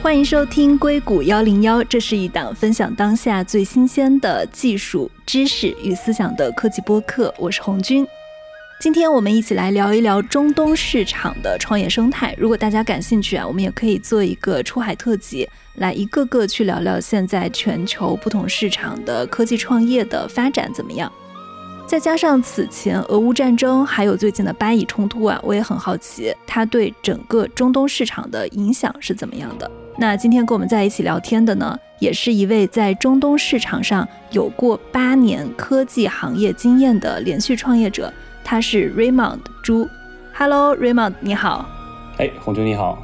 欢迎收听硅谷幺零幺，这是一档分享当下最新鲜的技术知识与思想的科技播客。我是红军，今天我们一起来聊一聊中东市场的创业生态。如果大家感兴趣啊，我们也可以做一个出海特辑，来一个个去聊聊现在全球不同市场的科技创业的发展怎么样。再加上此前俄乌战争，还有最近的巴以冲突啊，我也很好奇它对整个中东市场的影响是怎么样的。那今天跟我们在一起聊天的呢，也是一位在中东市场上有过八年科技行业经验的连续创业者，他是 Raymond 朱。Hello，Raymond，你好。哎，红军你好。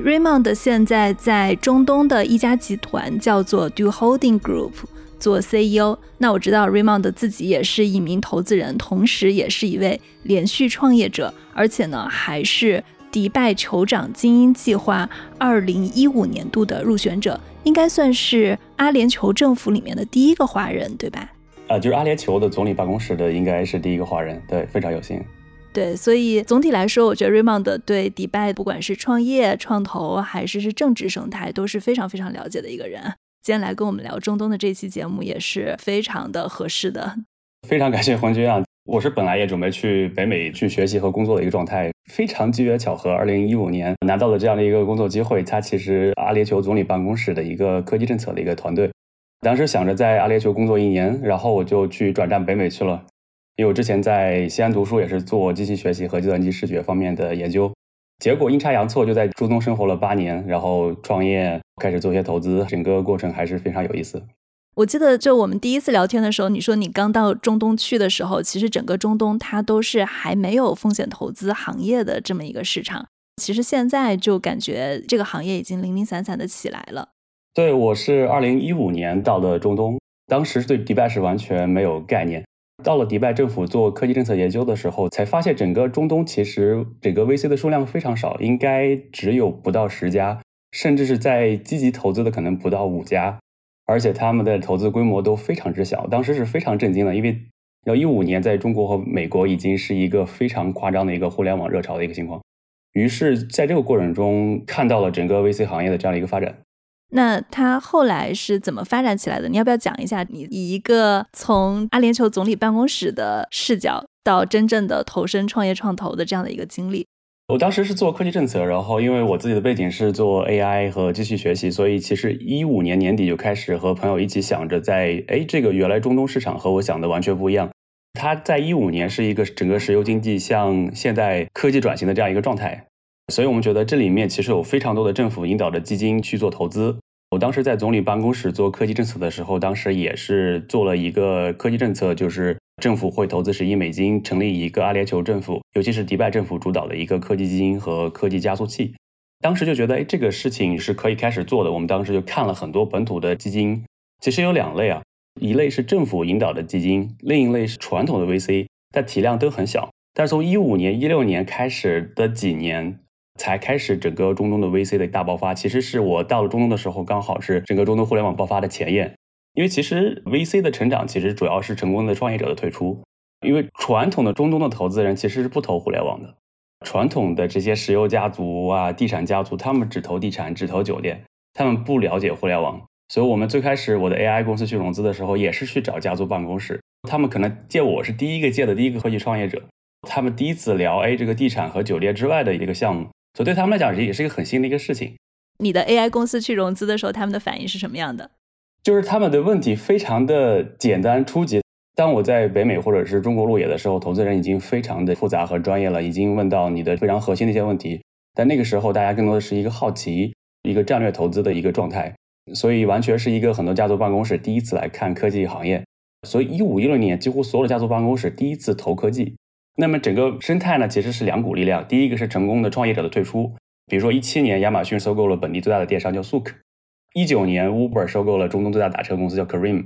Raymond 现在在中东的一家集团叫做 Do Holding Group。做 CEO，那我知道 Raymond 自己也是一名投资人，同时也是一位连续创业者，而且呢还是迪拜酋长精英计划二零一五年度的入选者，应该算是阿联酋政府里面的第一个华人，对吧？啊，就是阿联酋的总理办公室的应该是第一个华人，对，非常有幸。对，所以总体来说，我觉得 Raymond 对迪拜不管是创业、创投还是是政治生态都是非常非常了解的一个人。今天来跟我们聊中东的这期节目也是非常的合适的。非常感谢黄军啊！我是本来也准备去北美去学习和工作的一个状态，非常机缘巧合，二零一五年拿到了这样的一个工作机会。他其实阿联酋总理办公室的一个科技政策的一个团队，当时想着在阿联酋工作一年，然后我就去转战北美去了。因为我之前在西安读书，也是做机器学习和计算机视觉方面的研究。结果阴差阳错就在中东生活了八年，然后创业开始做一些投资，整个过程还是非常有意思。我记得就我们第一次聊天的时候，你说你刚到中东去的时候，其实整个中东它都是还没有风险投资行业的这么一个市场。其实现在就感觉这个行业已经零零散散的起来了。对，我是二零一五年到的中东，当时对迪拜是完全没有概念。到了迪拜政府做科技政策研究的时候，才发现整个中东其实整个 VC 的数量非常少，应该只有不到十家，甚至是在积极投资的可能不到五家，而且他们的投资规模都非常之小。当时是非常震惊的，因为要一五年在中国和美国已经是一个非常夸张的一个互联网热潮的一个情况，于是在这个过程中看到了整个 VC 行业的这样的一个发展。那它后来是怎么发展起来的？你要不要讲一下？你以一个从阿联酋总理办公室的视角到真正的投身创业创投的这样的一个经历。我当时是做科技政策，然后因为我自己的背景是做 AI 和机器学习，所以其实一五年年底就开始和朋友一起想着，在哎，这个原来中东市场和我想的完全不一样。它在一五年是一个整个石油经济向现代科技转型的这样一个状态。所以我们觉得这里面其实有非常多的政府引导的基金去做投资。我当时在总理办公室做科技政策的时候，当时也是做了一个科技政策，就是政府会投资十亿美金，成立一个阿联酋政府，尤其是迪拜政府主导的一个科技基金和科技加速器。当时就觉得，哎，这个事情是可以开始做的。我们当时就看了很多本土的基金，其实有两类啊，一类是政府引导的基金，另一类是传统的 VC，但体量都很小。但是从一五年、一六年开始的几年。才开始整个中东的 VC 的大爆发，其实是我到了中东的时候，刚好是整个中东互联网爆发的前夜。因为其实 VC 的成长，其实主要是成功的创业者的退出。因为传统的中东的投资人其实是不投互联网的，传统的这些石油家族啊、地产家族，他们只投地产、只投酒店，他们不了解互联网。所以我们最开始我的 AI 公司去融资的时候，也是去找家族办公室，他们可能借我是第一个借的第一个科技创业者，他们第一次聊哎这个地产和酒店之外的一个项目。所以对他们来讲，这也是一个很新的一个事情。你的 AI 公司去融资的时候，他们的反应是什么样的？就是他们的问题非常的简单初级。当我在北美或者是中国路演的时候，投资人已经非常的复杂和专业了，已经问到你的非常核心的一些问题。但那个时候，大家更多的是一个好奇，一个战略投资的一个状态。所以完全是一个很多家族办公室第一次来看科技行业。所以一五一六年，几乎所有的家族办公室第一次投科技。那么整个生态呢，其实是两股力量。第一个是成功的创业者的退出，比如说一七年亚马逊收购了本地最大的电商叫 Sook，一九年 Uber 收购了中东最大打车公司叫 k a r e m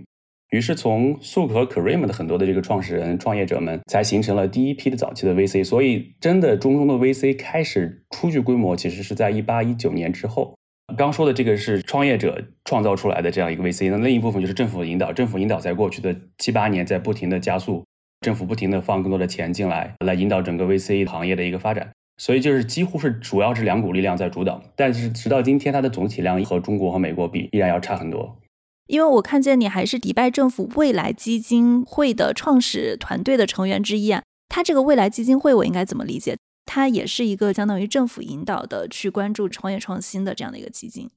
于是从 Sook 和 k a r e m 的很多的这个创始人、创业者们，才形成了第一批的早期的 VC。所以真的中东的 VC 开始初具规模，其实是在一八一九年之后。刚说的这个是创业者创造出来的这样一个 VC，那另一部分就是政府的引导，政府引导在过去的七八年在不停的加速。政府不停的放更多的钱进来，来引导整个 VC 行业的一个发展。所以就是几乎是主要是两股力量在主导。但是直到今天，它的总体量和中国和美国比，依然要差很多。因为我看见你还是迪拜政府未来基金会的创始团队的成员之一啊。它这个未来基金会，我应该怎么理解？它也是一个相当于政府引导的去关注创业创新的这样的一个基金。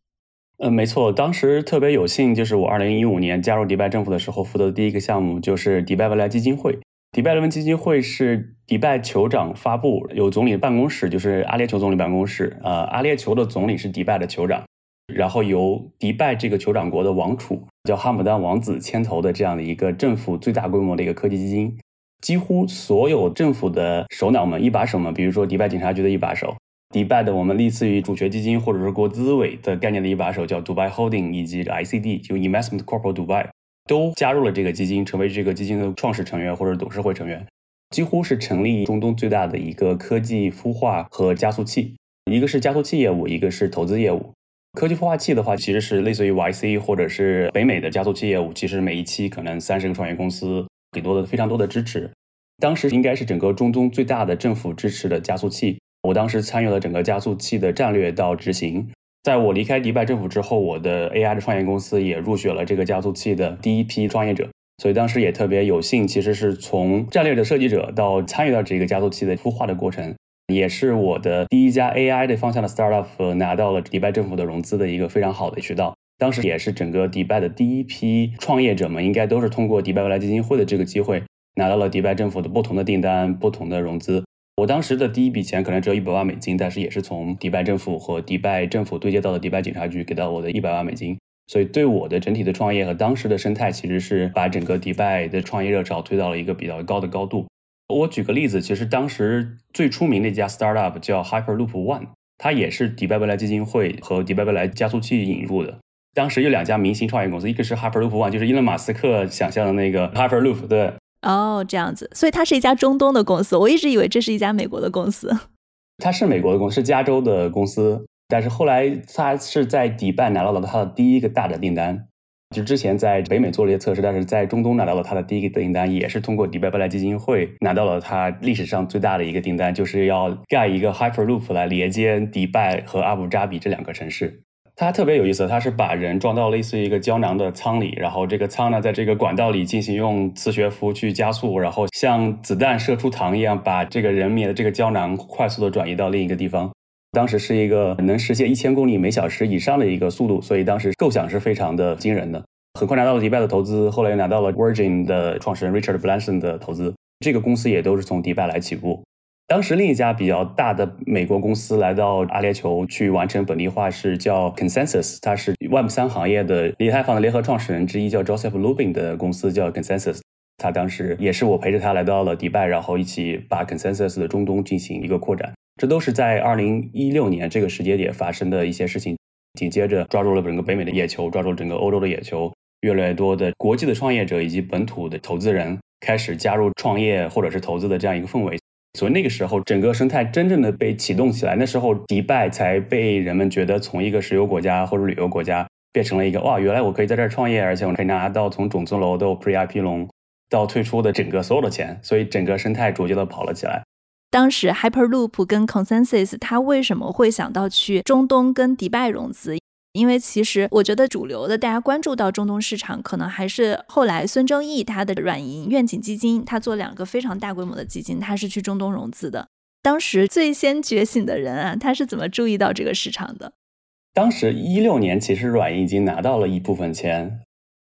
嗯，没错，当时特别有幸，就是我二零一五年加入迪拜政府的时候，负责的第一个项目就是迪拜未来基金会。迪拜未来基金会是迪拜酋长发布，有总理办公室，就是阿联酋总理办公室。呃，阿联酋的总理是迪拜的酋长，然后由迪拜这个酋长国的王储叫哈姆丹王子牵头的这样的一个政府最大规模的一个科技基金。几乎所有政府的首脑们、一把手们，比如说迪拜警察局的一把手。迪拜的我们类似于主权基金或者是国资委的概念的一把手叫 Dubai Holding，以及 ICD 就 Investment Corporate Dubai 都加入了这个基金，成为这个基金的创始成员或者董事会成员，几乎是成立中东最大的一个科技孵化和加速器。一个是加速器业务，一个是投资业务。科技孵化器的话，其实是类似于 YC 或者是北美的加速器业务，其实每一期可能三十个创业公司，很多的非常多的支持。当时应该是整个中东最大的政府支持的加速器。我当时参与了整个加速器的战略到执行。在我离开迪拜政府之后，我的 AI 的创业公司也入选了这个加速器的第一批创业者。所以当时也特别有幸，其实是从战略的设计者到参与到这个加速器的孵化的过程，也是我的第一家 AI 的方向的 startup 拿到了迪拜政府的融资的一个非常好的渠道。当时也是整个迪拜的第一批创业者们，应该都是通过迪拜未来基金会的这个机会，拿到了迪拜政府的不同的订单、不同的融资。我当时的第一笔钱可能只有一百万美金，但是也是从迪拜政府和迪拜政府对接到的迪拜警察局给到我的一百万美金，所以对我的整体的创业和当时的生态，其实是把整个迪拜的创业热潮推到了一个比较高的高度。我举个例子，其实当时最出名的一家 startup 叫 Hyperloop One，它也是迪拜未来基金会和迪拜未来加速器引入的。当时有两家明星创业公司，一个是 Hyperloop One，就是伊隆马斯克想象的那个 Hyperloop，对。哦，这样子，所以它是一家中东的公司。我一直以为这是一家美国的公司。它是美国的公司，是加州的公司。但是后来它是在迪拜拿到了它的第一个大的订单。就之前在北美做了一些测试，但是在中东拿到了它的第一个订单，也是通过迪拜未来基金会拿到了它历史上最大的一个订单，就是要盖一个 Hyperloop 来连接迪拜和阿布扎比这两个城市。它特别有意思，它是把人装到类似于一个胶囊的舱里，然后这个舱呢，在这个管道里进行用磁悬浮去加速，然后像子弹射出膛一样，把这个人面的这个胶囊快速的转移到另一个地方。当时是一个能实现一千公里每小时以上的一个速度，所以当时构想是非常的惊人的。很快拿到了迪拜的投资，后来又拿到了 Virgin 的创始人 Richard Branson 的投资，这个公司也都是从迪拜来起步。当时另一家比较大的美国公司来到阿联酋去完成本地化，是叫 Consensus，它是 Web 三行业的以太坊的联合创始人之一，叫 Joseph Lubin 的公司叫 Consensus。他当时也是我陪着他来到了迪拜，然后一起把 Consensus 的中东进行一个扩展。这都是在二零一六年这个时间点发生的一些事情。紧接着抓住了整个北美的眼球，抓住了整个欧洲的眼球，越来越多的国际的创业者以及本土的投资人开始加入创业或者是投资的这样一个氛围。所以那个时候，整个生态真正的被启动起来，那时候迪拜才被人们觉得从一个石油国家或者旅游国家，变成了一个哇，原来我可以在这儿创业，而且我可以拿到从种子楼到 Pre IP 龙到退出的整个所有的钱，所以整个生态逐渐的跑了起来。当时 Hyperloop 跟 Consensus，他为什么会想到去中东跟迪拜融资？因为其实我觉得主流的大家关注到中东市场，可能还是后来孙正义他的软银愿景基金，他做两个非常大规模的基金，他是去中东融资的。当时最先觉醒的人啊，他是怎么注意到这个市场的？当时一六年，其实软银已经拿到了一部分钱，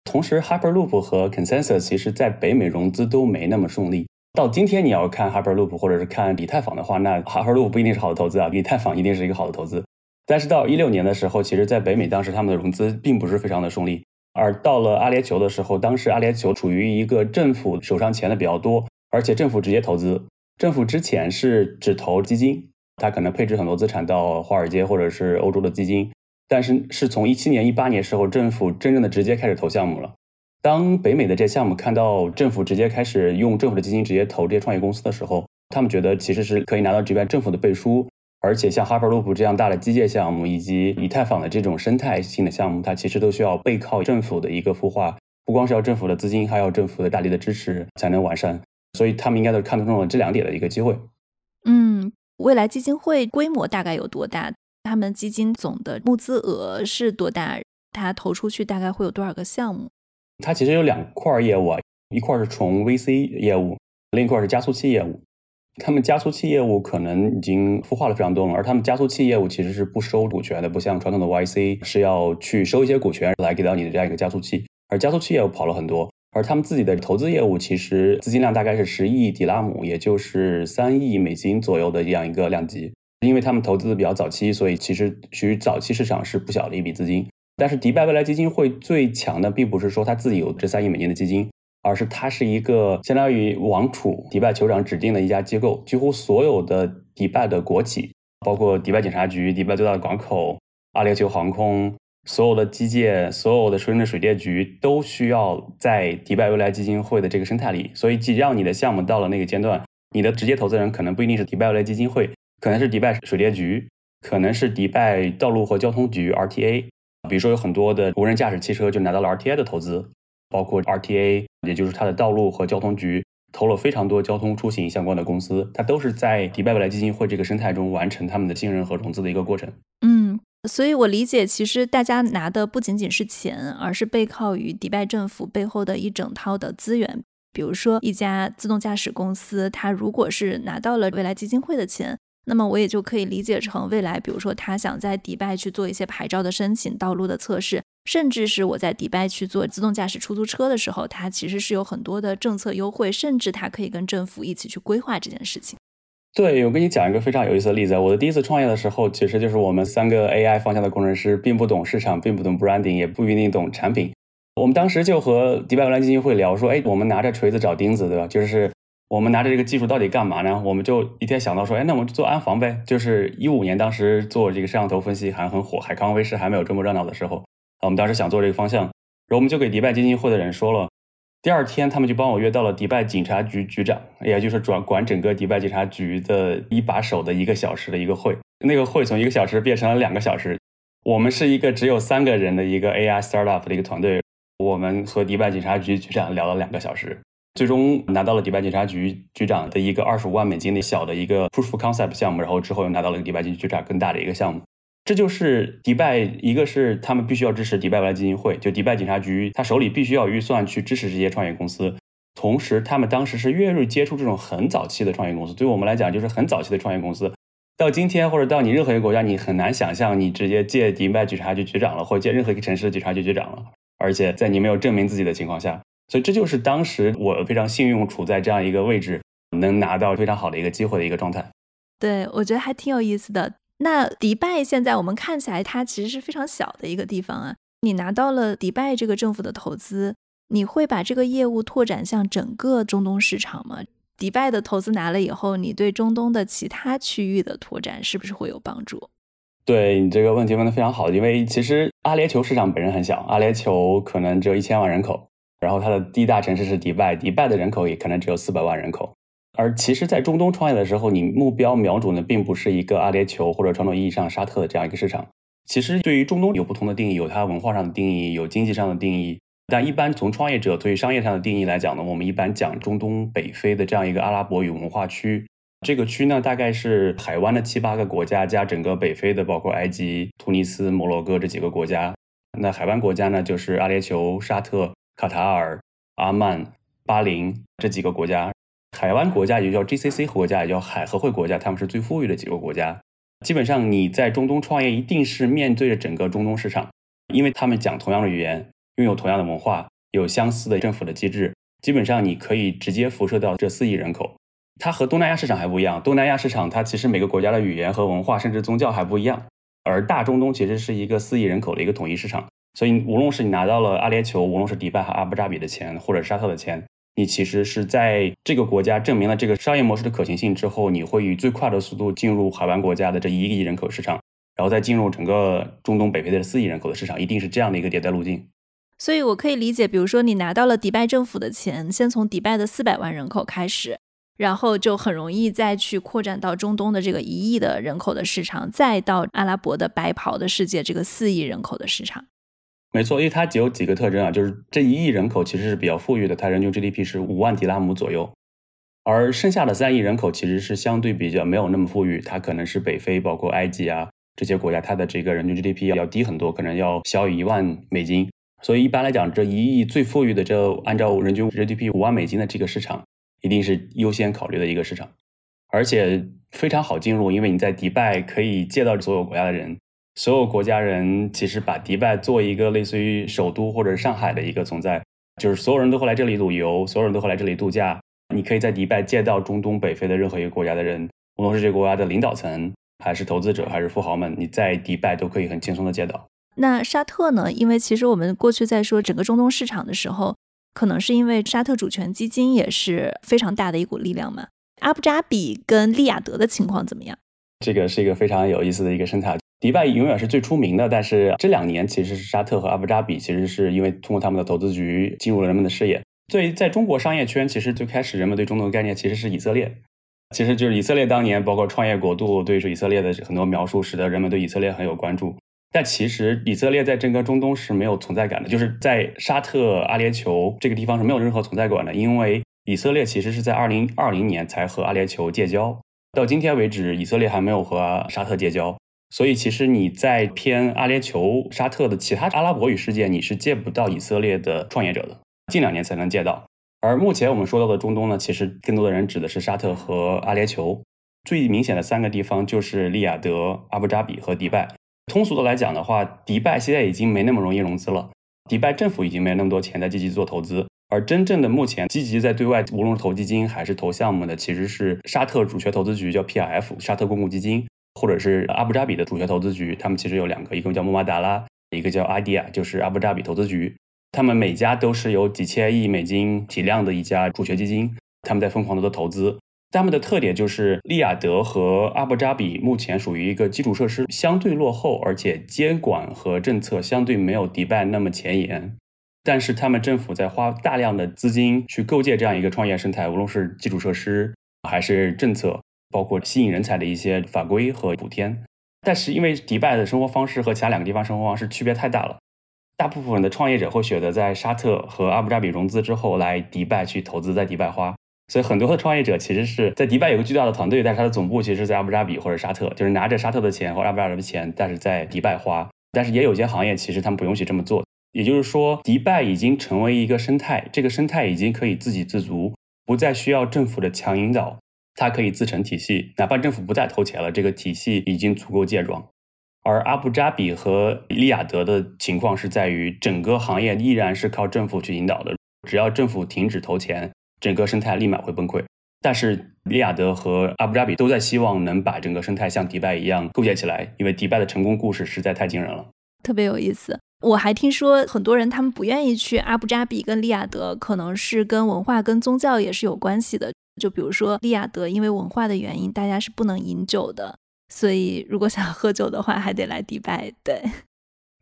同时 Hyperloop 和 Consensus 其实在北美融资都没那么顺利。到今天你要看 Hyperloop 或者是看以太坊的话，那 Hyperloop 不一定是好的投资啊，以太坊一定是一个好的投资。但是到一六年的时候，其实，在北美当时他们的融资并不是非常的顺利。而到了阿联酋的时候，当时阿联酋处于一个政府手上钱的比较多，而且政府直接投资。政府之前是只投基金，它可能配置很多资产到华尔街或者是欧洲的基金。但是是从一七年、一八年时候，政府真正的直接开始投项目了。当北美的这些项目看到政府直接开始用政府的基金直接投这些创业公司的时候，他们觉得其实是可以拿到这边政府的背书。而且像 Hyperloop 这样大的基建项目，以及以太坊的这种生态性的项目，它其实都需要背靠政府的一个孵化，不光是要政府的资金，还要政府的大力的支持才能完善。所以他们应该都是看中了这两点的一个机会。嗯，未来基金会规模大概有多大？他们基金总的募资额是多大？它投出去大概会有多少个项目？它其实有两块业务啊，一块是纯 VC 业务，另一块是加速器业务。他们加速器业务可能已经孵化了非常多了，而他们加速器业务其实是不收股权的，不像传统的 YC 是要去收一些股权来给到你的这样一个加速器。而加速器业务跑了很多，而他们自己的投资业务其实资金量大概是十亿迪拉姆，也就是三亿美金左右的这样一个量级。因为他们投资的比较早期，所以其实属于早期市场是不小的一笔资金。但是迪拜未来基金会最强的并不是说他自己有这三亿美金的基金。而是它是一个相当于王储迪拜酋长指定的一家机构，几乎所有的迪拜的国企，包括迪拜警察局、迪拜最大的港口、阿联酋航空，所有的基建、所有的深圳水电局都需要在迪拜未来基金会的这个生态里。所以，只要你的项目到了那个阶段，你的直接投资人可能不一定是迪拜未来基金会，可能是迪拜水电局，可能是迪拜道路和交通局 （RTA）。比如说，有很多的无人驾驶汽车就拿到了 RTA 的投资。包括 RTA，也就是它的道路和交通局投了非常多交通出行相关的公司，它都是在迪拜未来基金会这个生态中完成他们的信任和融资的一个过程。嗯，所以我理解，其实大家拿的不仅仅是钱，而是背靠于迪拜政府背后的一整套的资源。比如说，一家自动驾驶公司，它如果是拿到了未来基金会的钱。那么我也就可以理解成未来，比如说他想在迪拜去做一些牌照的申请、道路的测试，甚至是我在迪拜去做自动驾驶出租车的时候，它其实是有很多的政策优惠，甚至它可以跟政府一起去规划这件事情。对，我跟你讲一个非常有意思的例子。我的第一次创业的时候，其实就是我们三个 AI 方向的工程师，并不懂市场，并不懂 branding，也不一定懂产品。我们当时就和迪拜未来基金会聊说，哎，我们拿着锤子找钉子，对吧？就是。我们拿着这个技术到底干嘛呢？我们就一天想到说，哎，那我们就做安防呗。就是一五年，当时做这个摄像头分析还很火，海康威视还没有这么热闹的时候，我们当时想做这个方向，然后我们就给迪拜基金会的人说了。第二天，他们就帮我约到了迪拜警察局局长，也就是转管整个迪拜警察局的一把手的一个小时的一个会。那个会从一个小时变成了两个小时。我们是一个只有三个人的一个 AI startup 的一个团队，我们和迪拜警察局局长聊了两个小时。最终拿到了迪拜警察局局长的一个二十五万美金的小的一个 proof concept 项目，然后之后又拿到了迪拜警局长更大的一个项目。这就是迪拜，一个是他们必须要支持迪拜未来基金会，就迪拜警察局他手里必须要预算去支持这些创业公司。同时，他们当时是越锐接触这种很早期的创业公司，对我们来讲就是很早期的创业公司。到今天或者到你任何一个国家，你很难想象你直接借迪拜警察局局长了，或者借任何一个城市的警察局局长了，而且在你没有证明自己的情况下。所以这就是当时我非常幸运处在这样一个位置，能拿到非常好的一个机会的一个状态。对，我觉得还挺有意思的。那迪拜现在我们看起来它其实是非常小的一个地方啊。你拿到了迪拜这个政府的投资，你会把这个业务拓展向整个中东市场吗？迪拜的投资拿了以后，你对中东的其他区域的拓展是不是会有帮助？对你这个问题问的非常好，因为其实阿联酋市场本身很小，阿联酋可能只有一千万人口。然后它的第一大城市是迪拜，迪拜的人口也可能只有四百万人口。而其实，在中东创业的时候，你目标瞄准的并不是一个阿联酋或者传统意义上沙特的这样一个市场。其实，对于中东有不同的定义，有它文化上的定义，有经济上的定义。但一般从创业者对于商业上的定义来讲呢，我们一般讲中东北非的这样一个阿拉伯语文化区。这个区呢，大概是海湾的七八个国家加整个北非的，包括埃及、突尼斯、摩洛哥这几个国家。那海湾国家呢，就是阿联酋、沙特。卡塔尔、阿曼、巴林这几个国家，海湾国家也叫 GCC 国家，也叫海合会国家，他们是最富裕的几个国家。基本上你在中东创业，一定是面对着整个中东市场，因为他们讲同样的语言，拥有同样的文化，有相似的政府的机制。基本上你可以直接辐射到这四亿人口。它和东南亚市场还不一样，东南亚市场它其实每个国家的语言和文化，甚至宗教还不一样，而大中东其实是一个四亿人口的一个统一市场。所以，无论是你拿到了阿联酋，无论是迪拜和阿布扎比的钱，或者沙特的钱，你其实是在这个国家证明了这个商业模式的可行性之后，你会以最快的速度进入海湾国家的这一亿人口市场，然后再进入整个中东北非的四亿人口的市场，一定是这样的一个迭代路径。所以我可以理解，比如说你拿到了迪拜政府的钱，先从迪拜的四百万人口开始，然后就很容易再去扩展到中东的这个一亿的人口的市场，再到阿拉伯的白袍的世界这个四亿人口的市场。没错，因为它只有几个特征啊，就是这一亿人口其实是比较富裕的，它人均 GDP 是五万迪拉姆左右。而剩下的三亿人口其实是相对比较没有那么富裕，它可能是北非，包括埃及啊这些国家，它的这个人均 GDP 要低很多，可能要小于一万美金。所以一般来讲，这一亿最富裕的这按照人均 GDP 五万美金的这个市场，一定是优先考虑的一个市场，而且非常好进入，因为你在迪拜可以借到所有国家的人，所有国家人其实把迪拜做一个类似于首都或者上海的一个存在，就是所有人都会来这里旅游，所有人都会来这里度假。你可以在迪拜见到中东北非的任何一个国家的人，无论是这个国家的领导层，还是投资者，还是富豪们，你在迪拜都可以很轻松的见到。那沙特呢？因为其实我们过去在说整个中东市场的时候，可能是因为沙特主权基金也是非常大的一股力量嘛。阿布扎比跟利雅得的情况怎么样？这个是一个非常有意思的一个生态。迪拜永远是最出名的，但是这两年其实是沙特和阿布扎比，其实是因为通过他们的投资局进入了人们的视野。所以在中国商业圈，其实最开始人们对中东的概念其实是以色列，其实就是以色列当年包括创业国度对于以色列的很多描述，使得人们对以色列很有关注。但其实以色列在整个中东是没有存在感的，就是在沙特阿联酋这个地方是没有任何存在感的，因为以色列其实是在二零二零年才和阿联酋建交，到今天为止，以色列还没有和沙特建交。所以其实你在偏阿联酋、沙特的其他阿拉伯语世界，你是见不到以色列的创业者的。近两年才能见到，而目前我们说到的中东呢，其实更多的人指的是沙特和阿联酋。最明显的三个地方就是利雅得、阿布扎比和迪拜。通俗的来讲的话，迪拜现在已经没那么容易融资了，迪拜政府已经没有那么多钱在积极做投资，而真正的目前积极在对外，无论是投基金还是投项目的，其实是沙特主权投资局叫 PRF 沙特公共基金，或者是阿布扎比的主权投资局，他们其实有两个，一个叫穆马达拉，一个叫阿迪亚，就是阿布扎比投资局。他们每家都是有几千亿美金体量的一家主权基金，他们在疯狂的做投资。他们的特点就是，利雅得和阿布扎比目前属于一个基础设施相对落后，而且监管和政策相对没有迪拜那么前沿。但是他们政府在花大量的资金去构建这样一个创业生态，无论是基础设施还是政策，包括吸引人才的一些法规和补贴。但是因为迪拜的生活方式和其他两个地方生活方式区别太大了。大部分的创业者会选择在沙特和阿布扎比融资之后来迪拜去投资，在迪拜花。所以很多的创业者其实是在迪拜有个巨大的团队，但是他的总部其实是在阿布扎比或者沙特，就是拿着沙特的钱或阿布扎比的钱，但是在迪拜花。但是也有些行业其实他们不允许这么做。也就是说，迪拜已经成为一个生态，这个生态已经可以自给自足，不再需要政府的强引导，它可以自成体系。哪怕政府不再投钱了，这个体系已经足够健壮。而阿布扎比和利雅得的情况是在于，整个行业依然是靠政府去引导的。只要政府停止投钱，整个生态立马会崩溃。但是利雅得和阿布扎比都在希望能把整个生态像迪拜一样构建起来，因为迪拜的成功故事实在太惊人了，特别有意思。我还听说很多人他们不愿意去阿布扎比跟利雅得，可能是跟文化跟宗教也是有关系的。就比如说利雅得，因为文化的原因，大家是不能饮酒的。所以，如果想喝酒的话，还得来迪拜。对，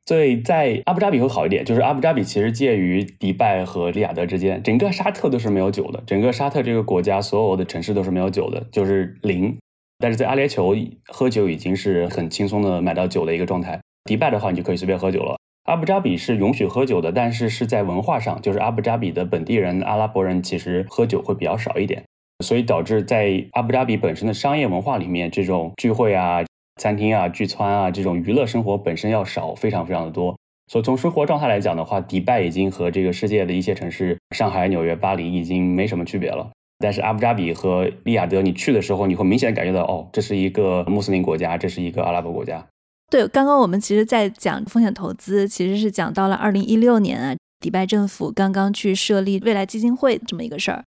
所以在阿布扎比会好一点，就是阿布扎比其实介于迪拜和利雅得之间，整个沙特都是没有酒的，整个沙特这个国家所有的城市都是没有酒的，就是零。但是在阿联酋喝酒已经是很轻松的买到酒的一个状态。迪拜的话，你就可以随便喝酒了。阿布扎比是允许喝酒的，但是是在文化上，就是阿布扎比的本地人阿拉伯人其实喝酒会比较少一点。所以导致在阿布扎比本身的商业文化里面，这种聚会啊、餐厅啊、聚餐啊这种娱乐生活本身要少，非常非常的多。所以从生活状态来讲的话，迪拜已经和这个世界的一些城市，上海、纽约、巴黎已经没什么区别了。但是阿布扎比和利雅得，你去的时候，你会明显感觉到，哦，这是一个穆斯林国家，这是一个阿拉伯国家。对，刚刚我们其实在讲风险投资，其实是讲到了二零一六年啊，迪拜政府刚刚去设立未来基金会这么一个事儿。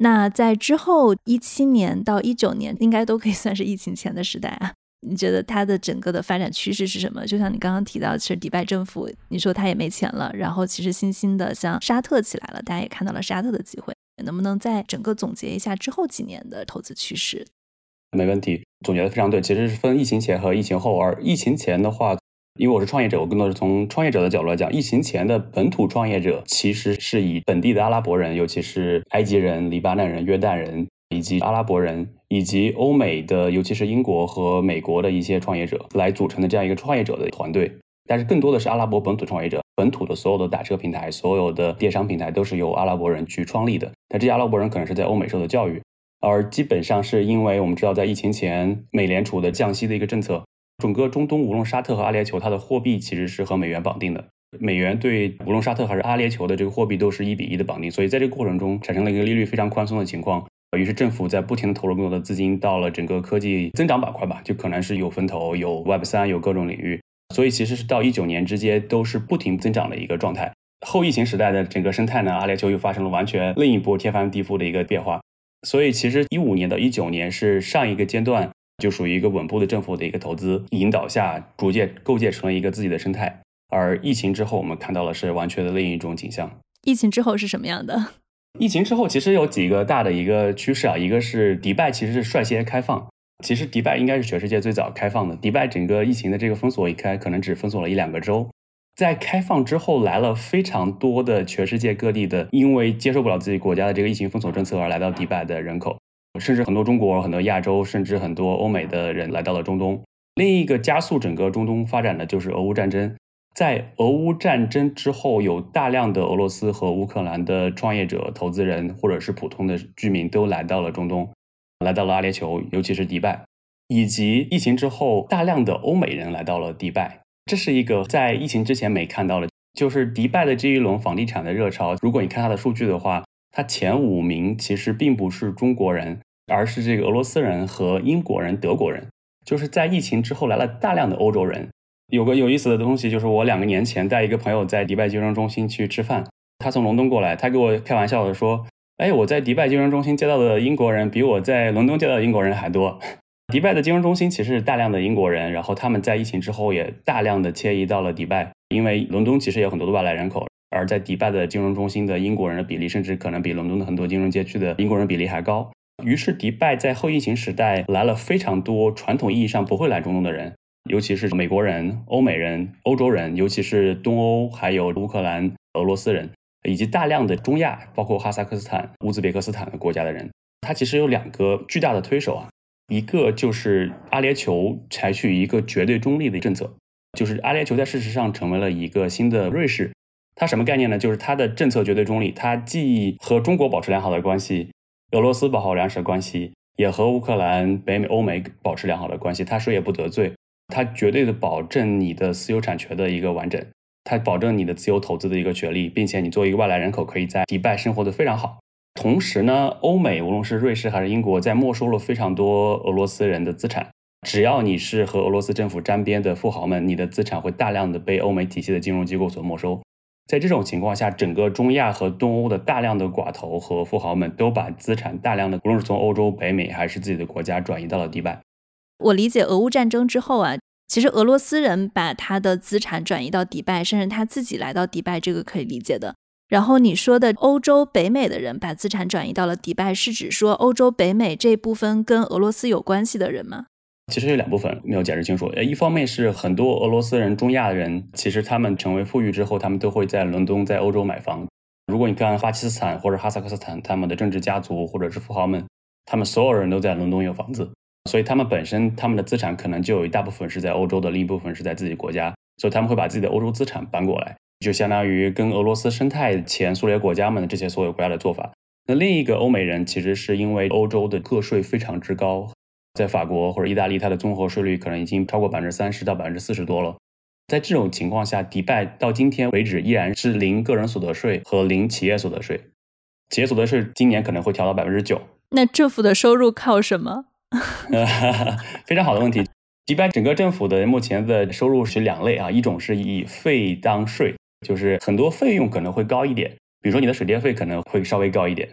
那在之后一七年到一九年，应该都可以算是疫情前的时代啊。你觉得它的整个的发展趋势是什么？就像你刚刚提到，其实迪拜政府，你说他也没钱了，然后其实新兴的像沙特起来了，大家也看到了沙特的机会。能不能再整个总结一下之后几年的投资趋势？没问题，总结的非常对。其实是分疫情前和疫情后，而疫情前的话。因为我是创业者，我更多是从创业者的角度来讲。疫情前的本土创业者其实是以本地的阿拉伯人，尤其是埃及人、黎巴嫩人、约旦人，以及阿拉伯人，以及欧美的，尤其是英国和美国的一些创业者来组成的这样一个创业者的团队。但是更多的是阿拉伯本土创业者，本土的所有的打车平台、所有的电商平台都是由阿拉伯人去创立的。但这些阿拉伯人可能是在欧美受的教育，而基本上是因为我们知道，在疫情前，美联储的降息的一个政策，整个中东无论沙特和阿联酋，它的货币其实是和美元绑定的。美元对无论沙特还是阿联酋的这个货币都是一比一的绑定，所以在这个过程中产生了一个利率非常宽松的情况。于是政府在不停的投入更多的资金到了整个科技增长板块吧，就可能是有风投、有 Web 三、有各种领域。所以其实是到一九年之间都是不停增长的一个状态。后疫情时代的整个生态呢，阿联酋又发生了完全另一波天翻地覆的一个变化。所以其实一五年到一九年是上一个阶段，就属于一个稳步的政府的一个投资引导下，逐渐构建成了一个自己的生态。而疫情之后，我们看到了是完全的另一种景象。疫情之后是什么样的？疫情之后，其实有几个大的一个趋势啊，一个是迪拜其实是率先开放。其实迪拜应该是全世界最早开放的。迪拜整个疫情的这个封锁一开，可能只封锁了一两个州。在开放之后，来了非常多的全世界各地的，因为接受不了自己国家的这个疫情封锁政策而来到迪拜的人口，甚至很多中国、很多亚洲，甚至很多欧美的人来到了中东。另一个加速整个中东发展的就是俄乌战争。在俄乌战争之后，有大量的俄罗斯和乌克兰的创业者、投资人，或者是普通的居民，都来到了中东，来到了阿联酋，尤其是迪拜，以及疫情之后，大量的欧美人来到了迪拜。这是一个在疫情之前没看到的，就是迪拜的这一轮房地产的热潮。如果你看它的数据的话，他前五名其实并不是中国人，而是这个俄罗斯人和英国人、德国人。就是在疫情之后来了大量的欧洲人。有个有意思的东西，就是我两个年前带一个朋友在迪拜金融中心去吃饭，他从伦敦过来，他给我开玩笑的说：“哎，我在迪拜金融中心接到的英国人比我在伦敦接到的英国人还多。”迪拜的金融中心其实是大量的英国人，然后他们在疫情之后也大量的迁移到了迪拜，因为伦敦其实有很多的外来人口，而在迪拜的金融中心的英国人的比例，甚至可能比伦敦的很多金融街区的英国人比例还高。于是，迪拜在后疫情时代来了非常多传统意义上不会来中东的人，尤其是美国人、欧美人、欧洲人，尤其是东欧，还有乌克兰、俄罗斯人，以及大量的中亚，包括哈萨克斯坦、乌兹别克斯坦的国家的人。它其实有两个巨大的推手啊。一个就是阿联酋采取一个绝对中立的政策，就是阿联酋在事实上成为了一个新的瑞士。它什么概念呢？就是它的政策绝对中立，它既和中国保持良好的关系，俄罗斯保持良好粮食关系，也和乌克兰、北美、欧美保持良好的关系。它谁也不得罪，它绝对的保证你的私有产权的一个完整，它保证你的自由投资的一个权利，并且你作为一个外来人口可以在迪拜生活的非常好。同时呢，欧美无论是瑞士还是英国，在没收了非常多俄罗斯人的资产。只要你是和俄罗斯政府沾边的富豪们，你的资产会大量的被欧美体系的金融机构所没收。在这种情况下，整个中亚和东欧的大量的寡头和富豪们都把资产大量的，无论是从欧洲、北美还是自己的国家转移到了迪拜。我理解，俄乌战争之后啊，其实俄罗斯人把他的资产转移到迪拜，甚至他自己来到迪拜，这个可以理解的。然后你说的欧洲、北美的人把资产转移到了迪拜，是指说欧洲、北美这部分跟俄罗斯有关系的人吗？其实有两部分没有解释清楚。呃，一方面是很多俄罗斯人、中亚人，其实他们成为富裕之后，他们都会在伦敦、在欧洲买房。如果你看巴基斯坦或者哈萨克斯坦，他们的政治家族或者是富豪们，他们所有人都在伦敦有房子，所以他们本身他们的资产可能就有一大部分是在欧洲的，另一部分是在自己国家，所以他们会把自己的欧洲资产搬过来。就相当于跟俄罗斯生态前苏联国家们的这些所有国家的做法。那另一个欧美人其实是因为欧洲的个税非常之高，在法国或者意大利，它的综合税率可能已经超过百分之三十到百分之四十多了。在这种情况下，迪拜到今天为止依然是零个人所得税和零企业所得税，企业所得税今年可能会调到百分之九。那政府的收入靠什么？非常好的问题。迪拜整个政府的目前的收入是两类啊，一种是以费当税。就是很多费用可能会高一点，比如说你的水电费可能会稍微高一点，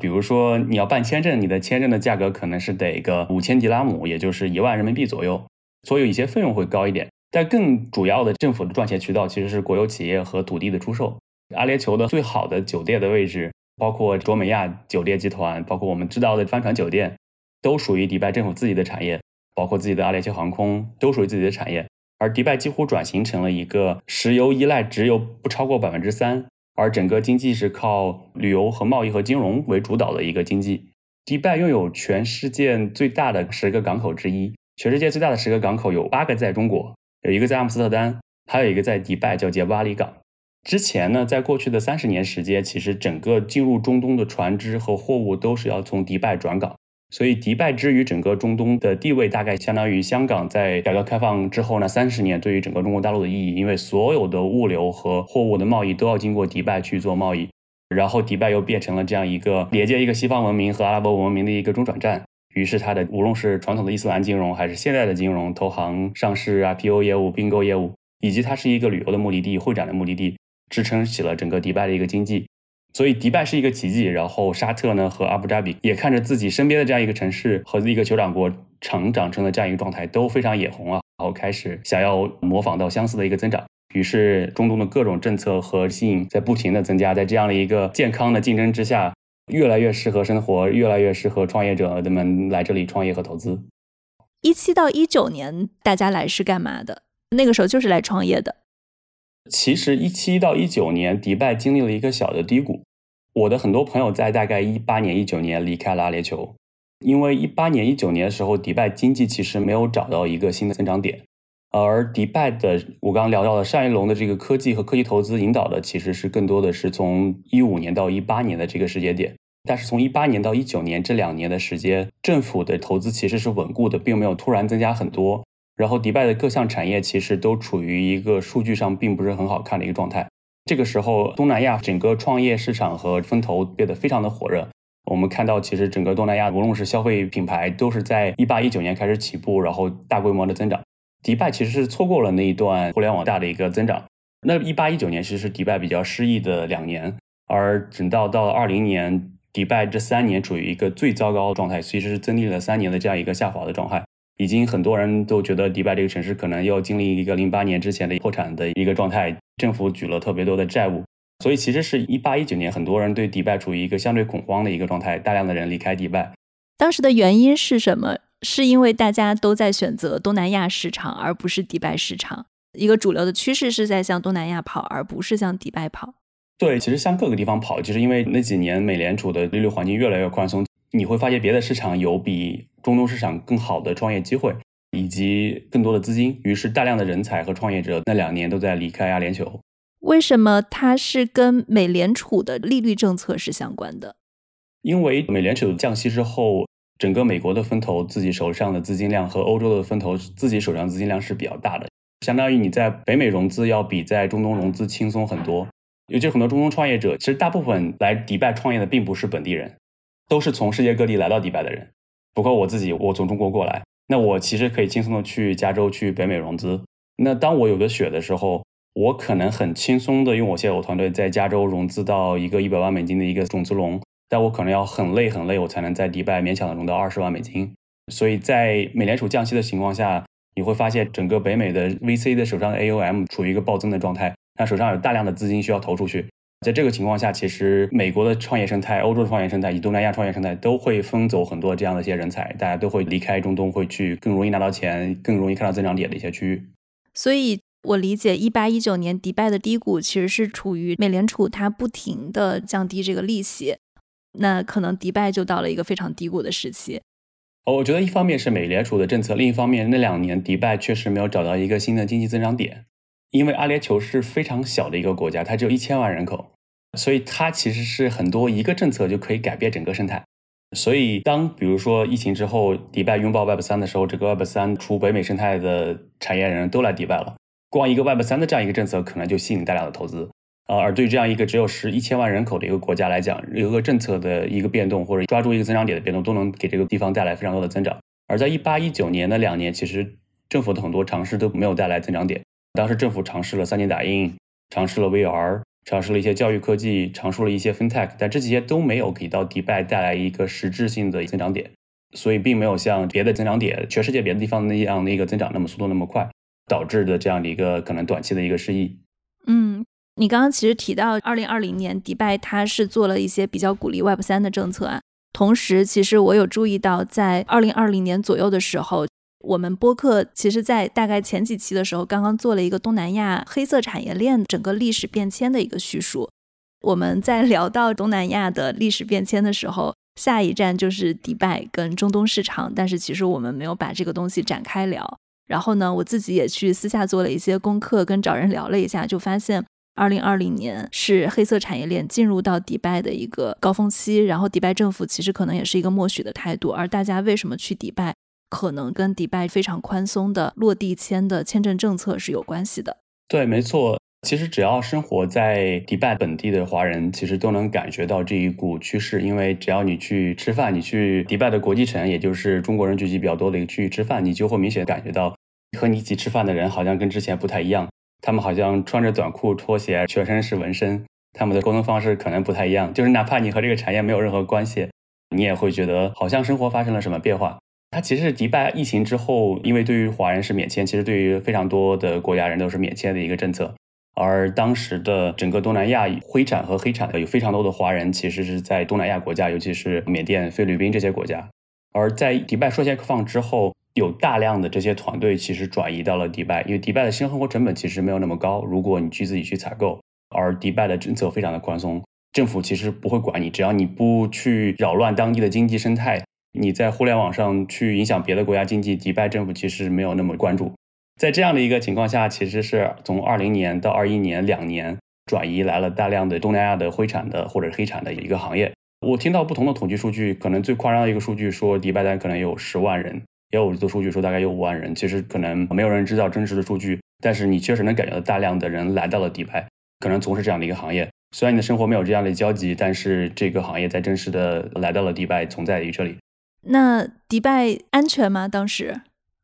比如说你要办签证，你的签证的价格可能是得个五千迪拉姆，也就是一万人民币左右，所以有一些费用会高一点。但更主要的政府的赚钱渠道其实是国有企业和土地的出售。阿联酋的最好的酒店的位置，包括卓美亚酒店集团，包括我们知道的帆船酒店，都属于迪拜政府自己的产业，包括自己的阿联酋航空都属于自己的产业。而迪拜几乎转型成了一个石油依赖只有不超过百分之三，而整个经济是靠旅游和贸易和金融为主导的一个经济。迪拜拥有全世界最大的十个港口之一，全世界最大的十个港口有八个在中国，有一个在阿姆斯特丹，还有一个在迪拜叫杰巴里港。之前呢，在过去的三十年时间，其实整个进入中东的船只和货物都是要从迪拜转港，所以迪拜之于整个中东的地位，大概相当于香港在改革开放之后那三十年对于整个中国大陆的意义，因为所有的物流和货物的贸易都要经过迪拜去做贸易，然后迪拜又变成了这样一个连接一个西方文明和阿拉伯文明的一个中转站。于是它的无论是传统的伊斯兰金融，还是现在的金融、投行、上市、啊、P O 业务、并购业务，以及它是一个旅游的目的地、会展的目的地，支撑起了整个迪拜的一个经济。所以迪拜是一个奇迹。然后沙特呢和阿布扎比也看着自己身边的这样一个城市和一个酋长国成长成的这样一个状态，都非常眼红啊，然后开始想要模仿到相似的一个增长。于是中东的各种政策和吸引在不停的增加，在这样的一个健康的竞争之下。越来越适合生活，越来越适合创业者们来这里创业和投资。一七到一九年，大家来是干嘛的？那个时候就是来创业的。其实一七到一九年，迪拜经历了一个小的低谷。我的很多朋友在大概一八年、一九年离开了阿联酋，因为一八年、一九年的时候，迪拜经济其实没有找到一个新的增长点。而迪拜的，我刚刚聊到的上一轮的这个科技和科技投资引导的，其实是更多的是从一五年到一八年的这个时间点。但是从一八年到一九年这两年的时间，政府的投资其实是稳固的，并没有突然增加很多。然后迪拜的各项产业其实都处于一个数据上并不是很好看的一个状态。这个时候，东南亚整个创业市场和风投变得非常的火热。我们看到，其实整个东南亚无论是消费品牌，都是在一八一九年开始起步，然后大规模的增长。迪拜其实是错过了那一段互联网大的一个增长。那一八一九年其实是迪拜比较失意的两年，而等到到二零年，迪拜这三年处于一个最糟糕的状态，其实是经历了三年的这样一个下滑的状态。已经很多人都觉得迪拜这个城市可能要经历一个零八年之前的破产的一个状态，政府举了特别多的债务，所以其实是一八一九年，很多人对迪拜处于一个相对恐慌的一个状态，大量的人离开迪拜。当时的原因是什么？是因为大家都在选择东南亚市场，而不是迪拜市场。一个主流的趋势是在向东南亚跑，而不是向迪拜跑。对，其实向各个地方跑，就是因为那几年美联储的利率环境越来越宽松，你会发现别的市场有比中东市场更好的创业机会，以及更多的资金。于是大量的人才和创业者那两年都在离开阿联酋。为什么它是跟美联储的利率政策是相关的？因为美联储降息之后。整个美国的风投自己手上的资金量和欧洲的风投自己手上资金量是比较大的，相当于你在北美融资要比在中东融资轻松很多。尤其很多中东创业者，其实大部分来迪拜创业的并不是本地人，都是从世界各地来到迪拜的人。包括我自己，我从中国过来，那我其实可以轻松的去加州去北美融资。那当我有的血的时候，我可能很轻松的用我现有团队在加州融资到一个一百万美金的一个种子融。但我可能要很累很累，我才能在迪拜勉强的融到二十万美金。所以在美联储降息的情况下，你会发现整个北美的 VC 的手上的 AUM 处于一个暴增的状态，他手上有大量的资金需要投出去。在这个情况下，其实美国的创业生态、欧洲的创业生态以及东南亚创业生态都会分走很多这样的一些人才，大家都会离开中东，会去更容易拿到钱、更容易看到增长点的一些区域。所以我理解，一八一九年迪拜的低谷其实是处于美联储它不停的降低这个利息。那可能迪拜就到了一个非常低谷的时期。哦，我觉得一方面是美联储的政策，另一方面那两年迪拜确实没有找到一个新的经济增长点。因为阿联酋是非常小的一个国家，它只有一千万人口，所以它其实是很多一个政策就可以改变整个生态。所以当比如说疫情之后，迪拜拥抱 Web 三的时候，这个 Web 三除北美生态的产业人都来迪拜了，光一个 Web 三的这样一个政策，可能就吸引大量的投资。呃，而对于这样一个只有十一千万人口的一个国家来讲，一个政策的一个变动或者抓住一个增长点的变动，都能给这个地方带来非常多的增长。而在一八一九年的两年，其实政府的很多尝试都没有带来增长点。当时政府尝试了三 D 打印，尝试了 VR，尝试了一些教育科技，尝试了一些 FinTech，但这些都没有给到迪拜带来一个实质性的增长点，所以并没有像别的增长点，全世界别的地方那样的一个增长那么速度那么快，导致的这样的一个可能短期的一个失忆。嗯。你刚刚其实提到，二零二零年迪拜它是做了一些比较鼓励 Web 三的政策啊。同时，其实我有注意到，在二零二零年左右的时候，我们播客其实在大概前几期的时候，刚刚做了一个东南亚黑色产业链整个历史变迁的一个叙述。我们在聊到东南亚的历史变迁的时候，下一站就是迪拜跟中东市场，但是其实我们没有把这个东西展开聊。然后呢，我自己也去私下做了一些功课，跟找人聊了一下，就发现。二零二零年是黑色产业链进入到迪拜的一个高峰期，然后迪拜政府其实可能也是一个默许的态度，而大家为什么去迪拜，可能跟迪拜非常宽松的落地签的签证政策是有关系的。对，没错。其实只要生活在迪拜本地的华人，其实都能感觉到这一股趋势。因为只要你去吃饭，你去迪拜的国际城，也就是中国人聚集比较多的一个区域吃饭，你就会明显感觉到和你一起吃饭的人好像跟之前不太一样。他们好像穿着短裤、拖鞋，全身是纹身，他们的沟通方式可能不太一样。就是哪怕你和这个产业没有任何关系，你也会觉得好像生活发生了什么变化。它其实迪拜疫情之后，因为对于华人是免签，其实对于非常多的国家人都是免签的一个政策。而当时的整个东南亚灰产和黑产有非常多的华人，其实是在东南亚国家，尤其是缅甸、菲律宾这些国家。而在迪拜率先开放之后，有大量的这些团队其实转移到了迪拜，因为迪拜的新生活成本其实没有那么高。如果你去自己去采购，而迪拜的政策非常的宽松，政府其实不会管你，只要你不去扰乱当地的经济生态，你在互联网上去影响别的国家经济，迪拜政府其实没有那么关注。在这样的一个情况下，其实是从二零年到二一年两年转移来了大量的东南亚的灰产的或者黑产的一个行业。我听到不同的统计数据，可能最夸张的一个数据说迪拜单可能有十万人，也有的数据说大概有五万人。其实可能没有人知道真实的数据，但是你确实能感觉到大量的人来到了迪拜，可能从事这样的一个行业。虽然你的生活没有这样的交集，但是这个行业在真实的来到了迪拜，存在于这里。那迪拜安全吗？当时？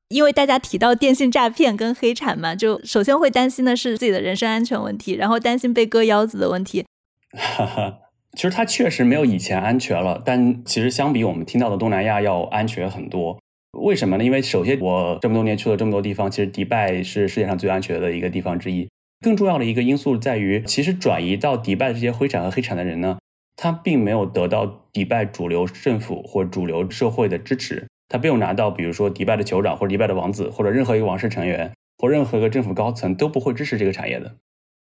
因为大家提到电信诈骗跟黑产嘛，就首先会担心的是自己的人身安全问题，然后担心被割腰子的问题。哈哈，其实它确实没有以前安全了，但其实相比我们听到的东南亚要安全很多。为什么呢？因为首先我这么多年去了这么多地方，其实迪拜是世界上最安全的一个地方之一。更重要的一个因素在于，其实转移到迪拜这些灰产和黑产的人呢，他并没有得到迪拜主流政府或主流社会的支持。他没有拿到，比如说迪拜的酋长或者迪拜的王子，或者任何一个王室成员或任何一个政府高层都不会支持这个产业的。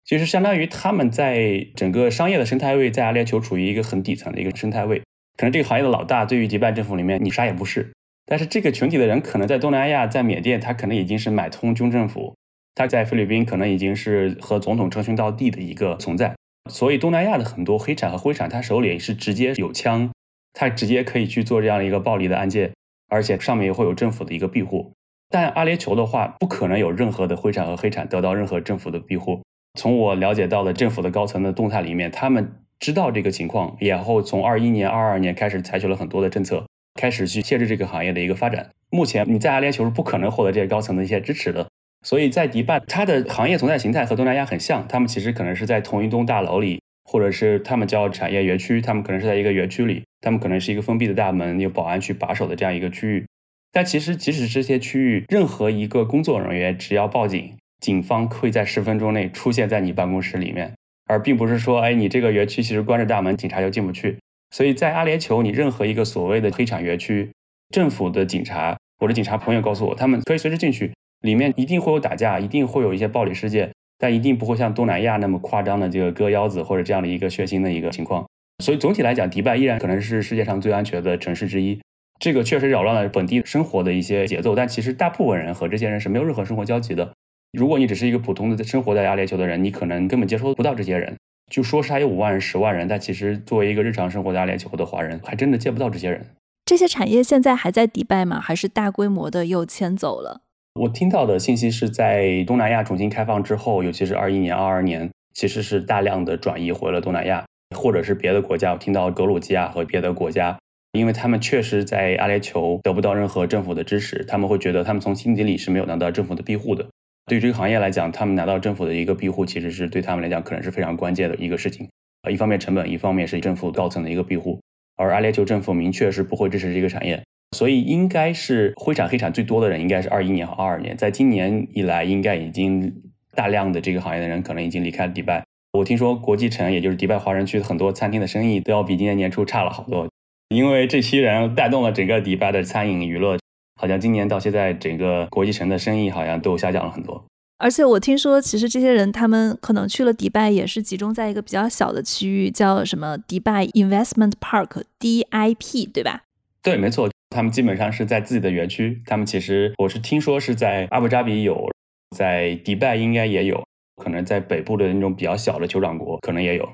其实相当于他们在整个商业的生态位，在阿联酋处于一个很底层的一个生态位。可能这个行业的老大对于迪拜政府里面你啥也不是，但是这个群体的人可能在东南亚，在缅甸，他可能已经是买通军政府；他在菲律宾可能已经是和总统称兄道弟的一个存在。所以东南亚的很多黑产和灰产，他手里是直接有枪，他直接可以去做这样一个暴力的案件。而且上面也会有政府的一个庇护，但阿联酋的话不可能有任何的灰产和黑产得到任何政府的庇护。从我了解到的政府的高层的动态里面，他们知道这个情况，然后从二一年、二二年开始采取了很多的政策，开始去限制这个行业的一个发展。目前你在阿联酋是不可能获得这些高层的一些支持的。所以在迪拜，它的行业存在形态和东南亚很像，他们其实可能是在同一栋大楼里。或者是他们叫产业园区，他们可能是在一个园区里，他们可能是一个封闭的大门，有保安去把守的这样一个区域。但其实，即使这些区域，任何一个工作人员只要报警，警方会在十分钟内出现在你办公室里面，而并不是说，哎，你这个园区其实关着大门，警察就进不去。所以在阿联酋，你任何一个所谓的黑产园区，政府的警察，我的警察朋友告诉我，他们可以随时进去，里面一定会有打架，一定会有一些暴力事件。但一定不会像东南亚那么夸张的这个割腰子或者这样的一个血腥的一个情况，所以总体来讲，迪拜依然可能是世界上最安全的城市之一。这个确实扰乱了本地生活的一些节奏，但其实大部分人和这些人是没有任何生活交集的。如果你只是一个普通的生活在阿联酋的人，你可能根本接触不到这些人。就说是他有五万人、十万人，但其实作为一个日常生活在阿联酋的华人，还真的见不到这些人。这些产业现在还在迪拜吗？还是大规模的又迁走了？我听到的信息是在东南亚重新开放之后，尤其是二一年、二二年，其实是大量的转移回了东南亚，或者是别的国家。我听到格鲁吉亚和别的国家，因为他们确实在阿联酋得不到任何政府的支持，他们会觉得他们从心底里是没有拿到政府的庇护的。对于这个行业来讲，他们拿到政府的一个庇护，其实是对他们来讲可能是非常关键的一个事情。呃，一方面成本，一方面是政府高层的一个庇护，而阿联酋政府明确是不会支持这个产业。所以应该是灰产黑产最多的人，应该是二一年和二二年。在今年以来，应该已经大量的这个行业的人可能已经离开了迪拜。我听说国际城，也就是迪拜华人区很多餐厅的生意都要比今年年初差了好多，因为这批人带动了整个迪拜的餐饮娱乐。好像今年到现在，整个国际城的生意好像都下降了很多。而且我听说，其实这些人他们可能去了迪拜，也是集中在一个比较小的区域，叫什么迪拜 Investment Park（DIP），对吧？对，没错。他们基本上是在自己的园区。他们其实我是听说是在阿布扎比有，在迪拜应该也有，可能在北部的那种比较小的酋长国，可能也有。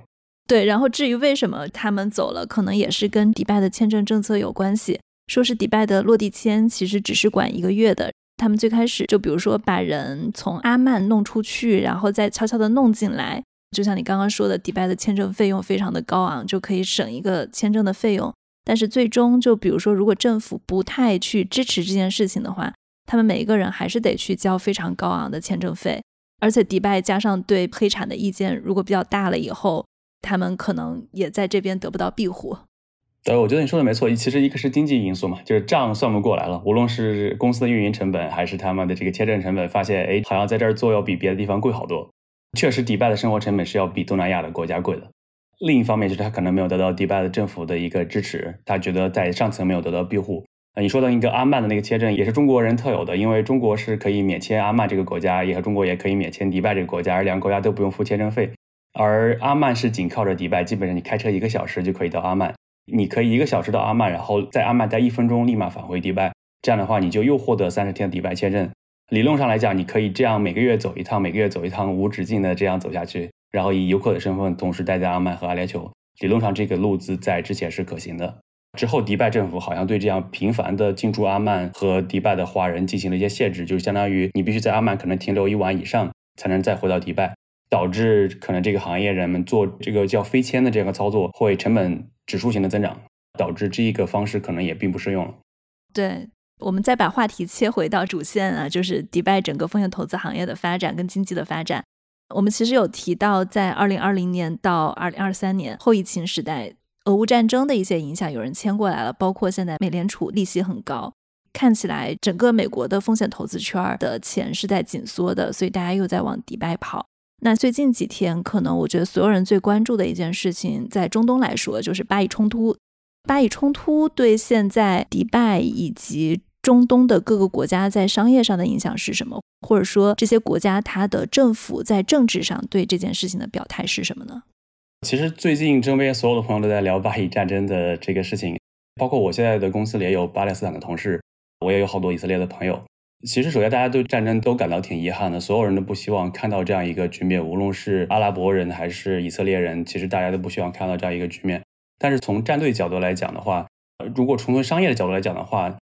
对，然后至于为什么他们走了，可能也是跟迪拜的签证政策有关系。说是迪拜的落地签其实只是管一个月的，他们最开始就比如说把人从阿曼弄出去，然后再悄悄的弄进来。就像你刚刚说的，迪拜的签证费用非常的高昂，就可以省一个签证的费用。但是最终，就比如说如果政府不太去支持这件事情的话，他们每一个人还是得去交非常高昂的签证费。而且迪拜加上对黑产的意见如果比较大了以后，他们可能也在这边得不到庇护。对，我觉得你说的没错。其实一个是经济因素嘛，就是账算不过来了。无论是公司的运营成本，还是他们的这个签证成本，发现哎，好像在这儿做要比别的地方贵好多。确实，迪拜的生活成本是要比东南亚的国家贵的。另一方面，就是他可能没有得到迪拜的政府的一个支持，他觉得在上层没有得到庇护。啊，你说的那个阿曼的那个签证也是中国人特有的，因为中国是可以免签阿曼这个国家，也和中国也可以免签迪拜这个国家，而两个国家都不用付签证费。而阿曼是紧靠着迪拜，基本上你开车一个小时就可以到阿曼。你可以一个小时到阿曼，然后在阿曼待一分钟，立马返回迪拜。这样的话，你就又获得三十天的迪拜签证。理论上来讲，你可以这样每个月走一趟，每个月走一趟，无止境的这样走下去，然后以游客的身份同时待在阿曼和阿联酋。理论上，这个路子在之前是可行的。之后，迪拜政府好像对这样频繁的进驻阿曼和迪拜的华人进行了一些限制，就是相当于你必须在阿曼可能停留一晚以上，才能再回到迪拜。导致可能这个行业人们做这个叫飞签的这个操作会成本指数型的增长，导致这一个方式可能也并不适用了。对，我们再把话题切回到主线啊，就是迪拜整个风险投资行业的发展跟经济的发展。我们其实有提到，在二零二零年到二零二三年后疫情时代，俄乌战争的一些影响，有人迁过来了，包括现在美联储利息很高，看起来整个美国的风险投资圈的钱是在紧缩的，所以大家又在往迪拜跑。那最近几天，可能我觉得所有人最关注的一件事情，在中东来说，就是巴以冲突。巴以冲突对现在迪拜以及中东的各个国家在商业上的影响是什么？或者说，这些国家它的政府在政治上对这件事情的表态是什么呢？其实最近周边所有的朋友都在聊巴以战争的这个事情，包括我现在的公司里也有巴勒斯坦的同事，我也有好多以色列的朋友。其实，首先，大家对战争都感到挺遗憾的，所有人都不希望看到这样一个局面。无论是阿拉伯人还是以色列人，其实大家都不希望看到这样一个局面。但是从战队角度来讲的话，如果从商业的角度来讲的话，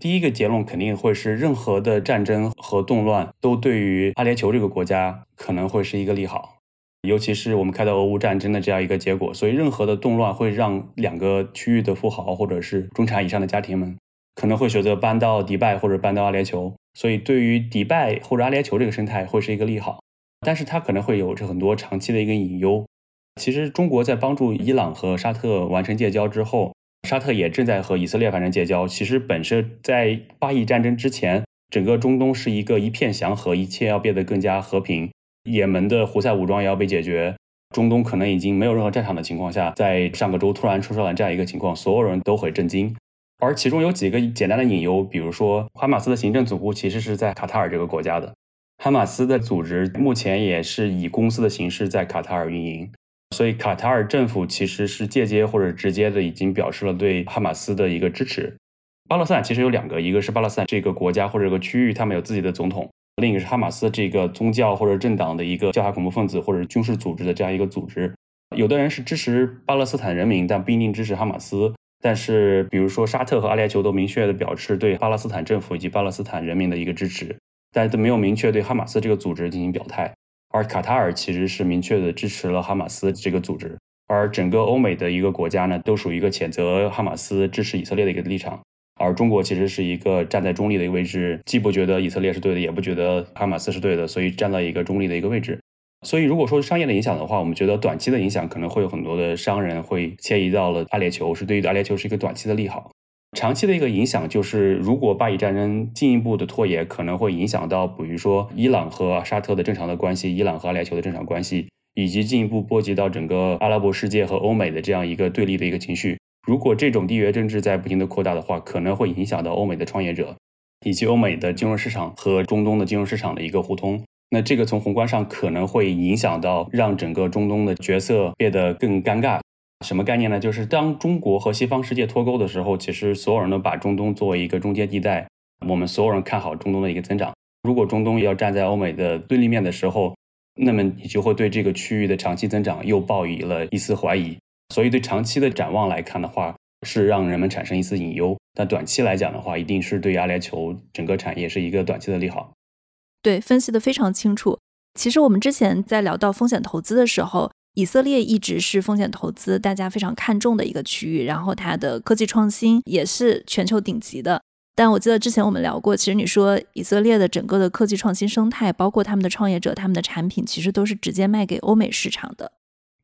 第一个结论肯定会是，任何的战争和动乱都对于阿联酋这个国家可能会是一个利好。尤其是我们看到俄乌战争的这样一个结果，所以任何的动乱会让两个区域的富豪或者是中产以上的家庭们。可能会选择搬到迪拜或者搬到阿联酋，所以对于迪拜或者阿联酋这个生态会是一个利好，但是它可能会有着很多长期的一个隐忧。其实中国在帮助伊朗和沙特完成建交之后，沙特也正在和以色列完成建交。其实本身在巴以战争之前，整个中东是一个一片祥和，一切要变得更加和平。也门的胡塞武装也要被解决，中东可能已经没有任何战场的情况下，在上个周突然出现了这样一个情况，所有人都很震惊。而其中有几个简单的隐忧，比如说，哈马斯的行政总部其实是在卡塔尔这个国家的。哈马斯的组织目前也是以公司的形式在卡塔尔运营，所以卡塔尔政府其实是间接或者直接的已经表示了对哈马斯的一个支持。巴勒斯坦其实有两个，一个是巴勒斯坦这个国家或者这个区域，他们有自己的总统；另一个是哈马斯这个宗教或者政党的一个教派恐怖分子或者军事组织的这样一个组织。有的人是支持巴勒斯坦人民，但不一定支持哈马斯。但是，比如说沙特和阿联酋都明确的表示对巴勒斯坦政府以及巴勒斯坦人民的一个支持，但是都没有明确对哈马斯这个组织进行表态。而卡塔尔其实是明确的支持了哈马斯这个组织，而整个欧美的一个国家呢，都属于一个谴责哈马斯、支持以色列的一个立场。而中国其实是一个站在中立的一个位置，既不觉得以色列是对的，也不觉得哈马斯是对的，所以站在一个中立的一个位置。所以，如果说商业的影响的话，我们觉得短期的影响可能会有很多的商人会迁移到了阿联酋，是对于阿联酋是一个短期的利好。长期的一个影响就是，如果巴以战争进一步的拖延，可能会影响到，比如说伊朗和沙特的正常的关系，伊朗和阿联酋的正常关系，以及进一步波及到整个阿拉伯世界和欧美的这样一个对立的一个情绪。如果这种地缘政治在不停的扩大的话，可能会影响到欧美的创业者，以及欧美的金融市场和中东的金融市场的一个互通。那这个从宏观上可能会影响到，让整个中东的角色变得更尴尬。什么概念呢？就是当中国和西方世界脱钩的时候，其实所有人都把中东作为一个中间地带。我们所有人看好中东的一个增长。如果中东要站在欧美的对立面的时候，那么你就会对这个区域的长期增长又抱以了一丝怀疑。所以对长期的展望来看的话，是让人们产生一丝隐忧。但短期来讲的话，一定是对阿联酋整个产业是一个短期的利好。对，分析的非常清楚。其实我们之前在聊到风险投资的时候，以色列一直是风险投资大家非常看重的一个区域，然后它的科技创新也是全球顶级的。但我记得之前我们聊过，其实你说以色列的整个的科技创新生态，包括他们的创业者、他们的产品，其实都是直接卖给欧美市场的。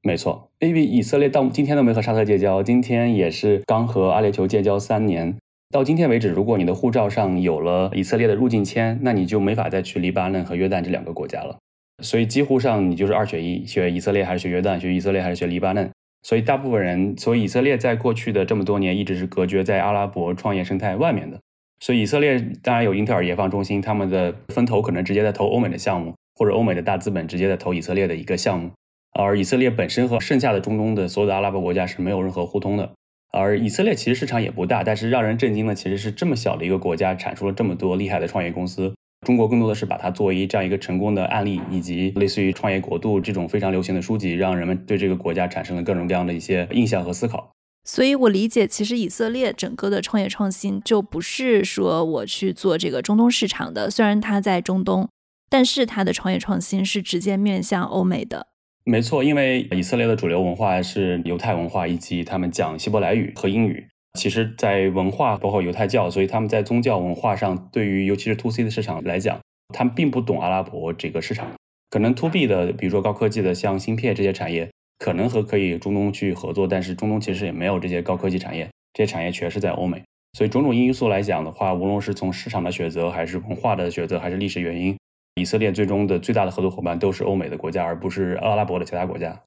没错，因为以色列到今天都没和沙特建交，今天也是刚和阿联酋建交三年。到今天为止，如果你的护照上有了以色列的入境签，那你就没法再去黎巴嫩和约旦这两个国家了。所以几乎上你就是二选一，学以色列还是学约旦，学以色列还是学黎巴嫩。所以大部分人，所以以色列在过去的这么多年一直是隔绝在阿拉伯创业生态外面的。所以以色列当然有英特尔研发中心，他们的分投可能直接在投欧美的项目，或者欧美的大资本直接在投以色列的一个项目。而以色列本身和剩下的中东的所有的阿拉伯国家是没有任何互通的。而以色列其实市场也不大，但是让人震惊的其实是这么小的一个国家产出了这么多厉害的创业公司。中国更多的是把它作为这样一个成功的案例，以及类似于《创业国度》这种非常流行的书籍，让人们对这个国家产生了各种各样的一些印象和思考。所以我理解，其实以色列整个的创业创新就不是说我去做这个中东市场的，虽然它在中东，但是它的创业创新是直接面向欧美的。没错，因为以色列的主流文化是犹太文化，以及他们讲希伯来语和英语。其实，在文化包括犹太教，所以他们在宗教文化上，对于尤其是 to C 的市场来讲，他们并不懂阿拉伯这个市场。可能 to B 的，比如说高科技的，像芯片这些产业，可能和可以中东去合作，但是中东其实也没有这些高科技产业，这些产业全是在欧美。所以种种因素来讲的话，无论是从市场的选择，还是文化的选择，还是历史原因。以色列最终的最大的合作伙伴都是欧美的国家，而不是阿拉伯的其他国家。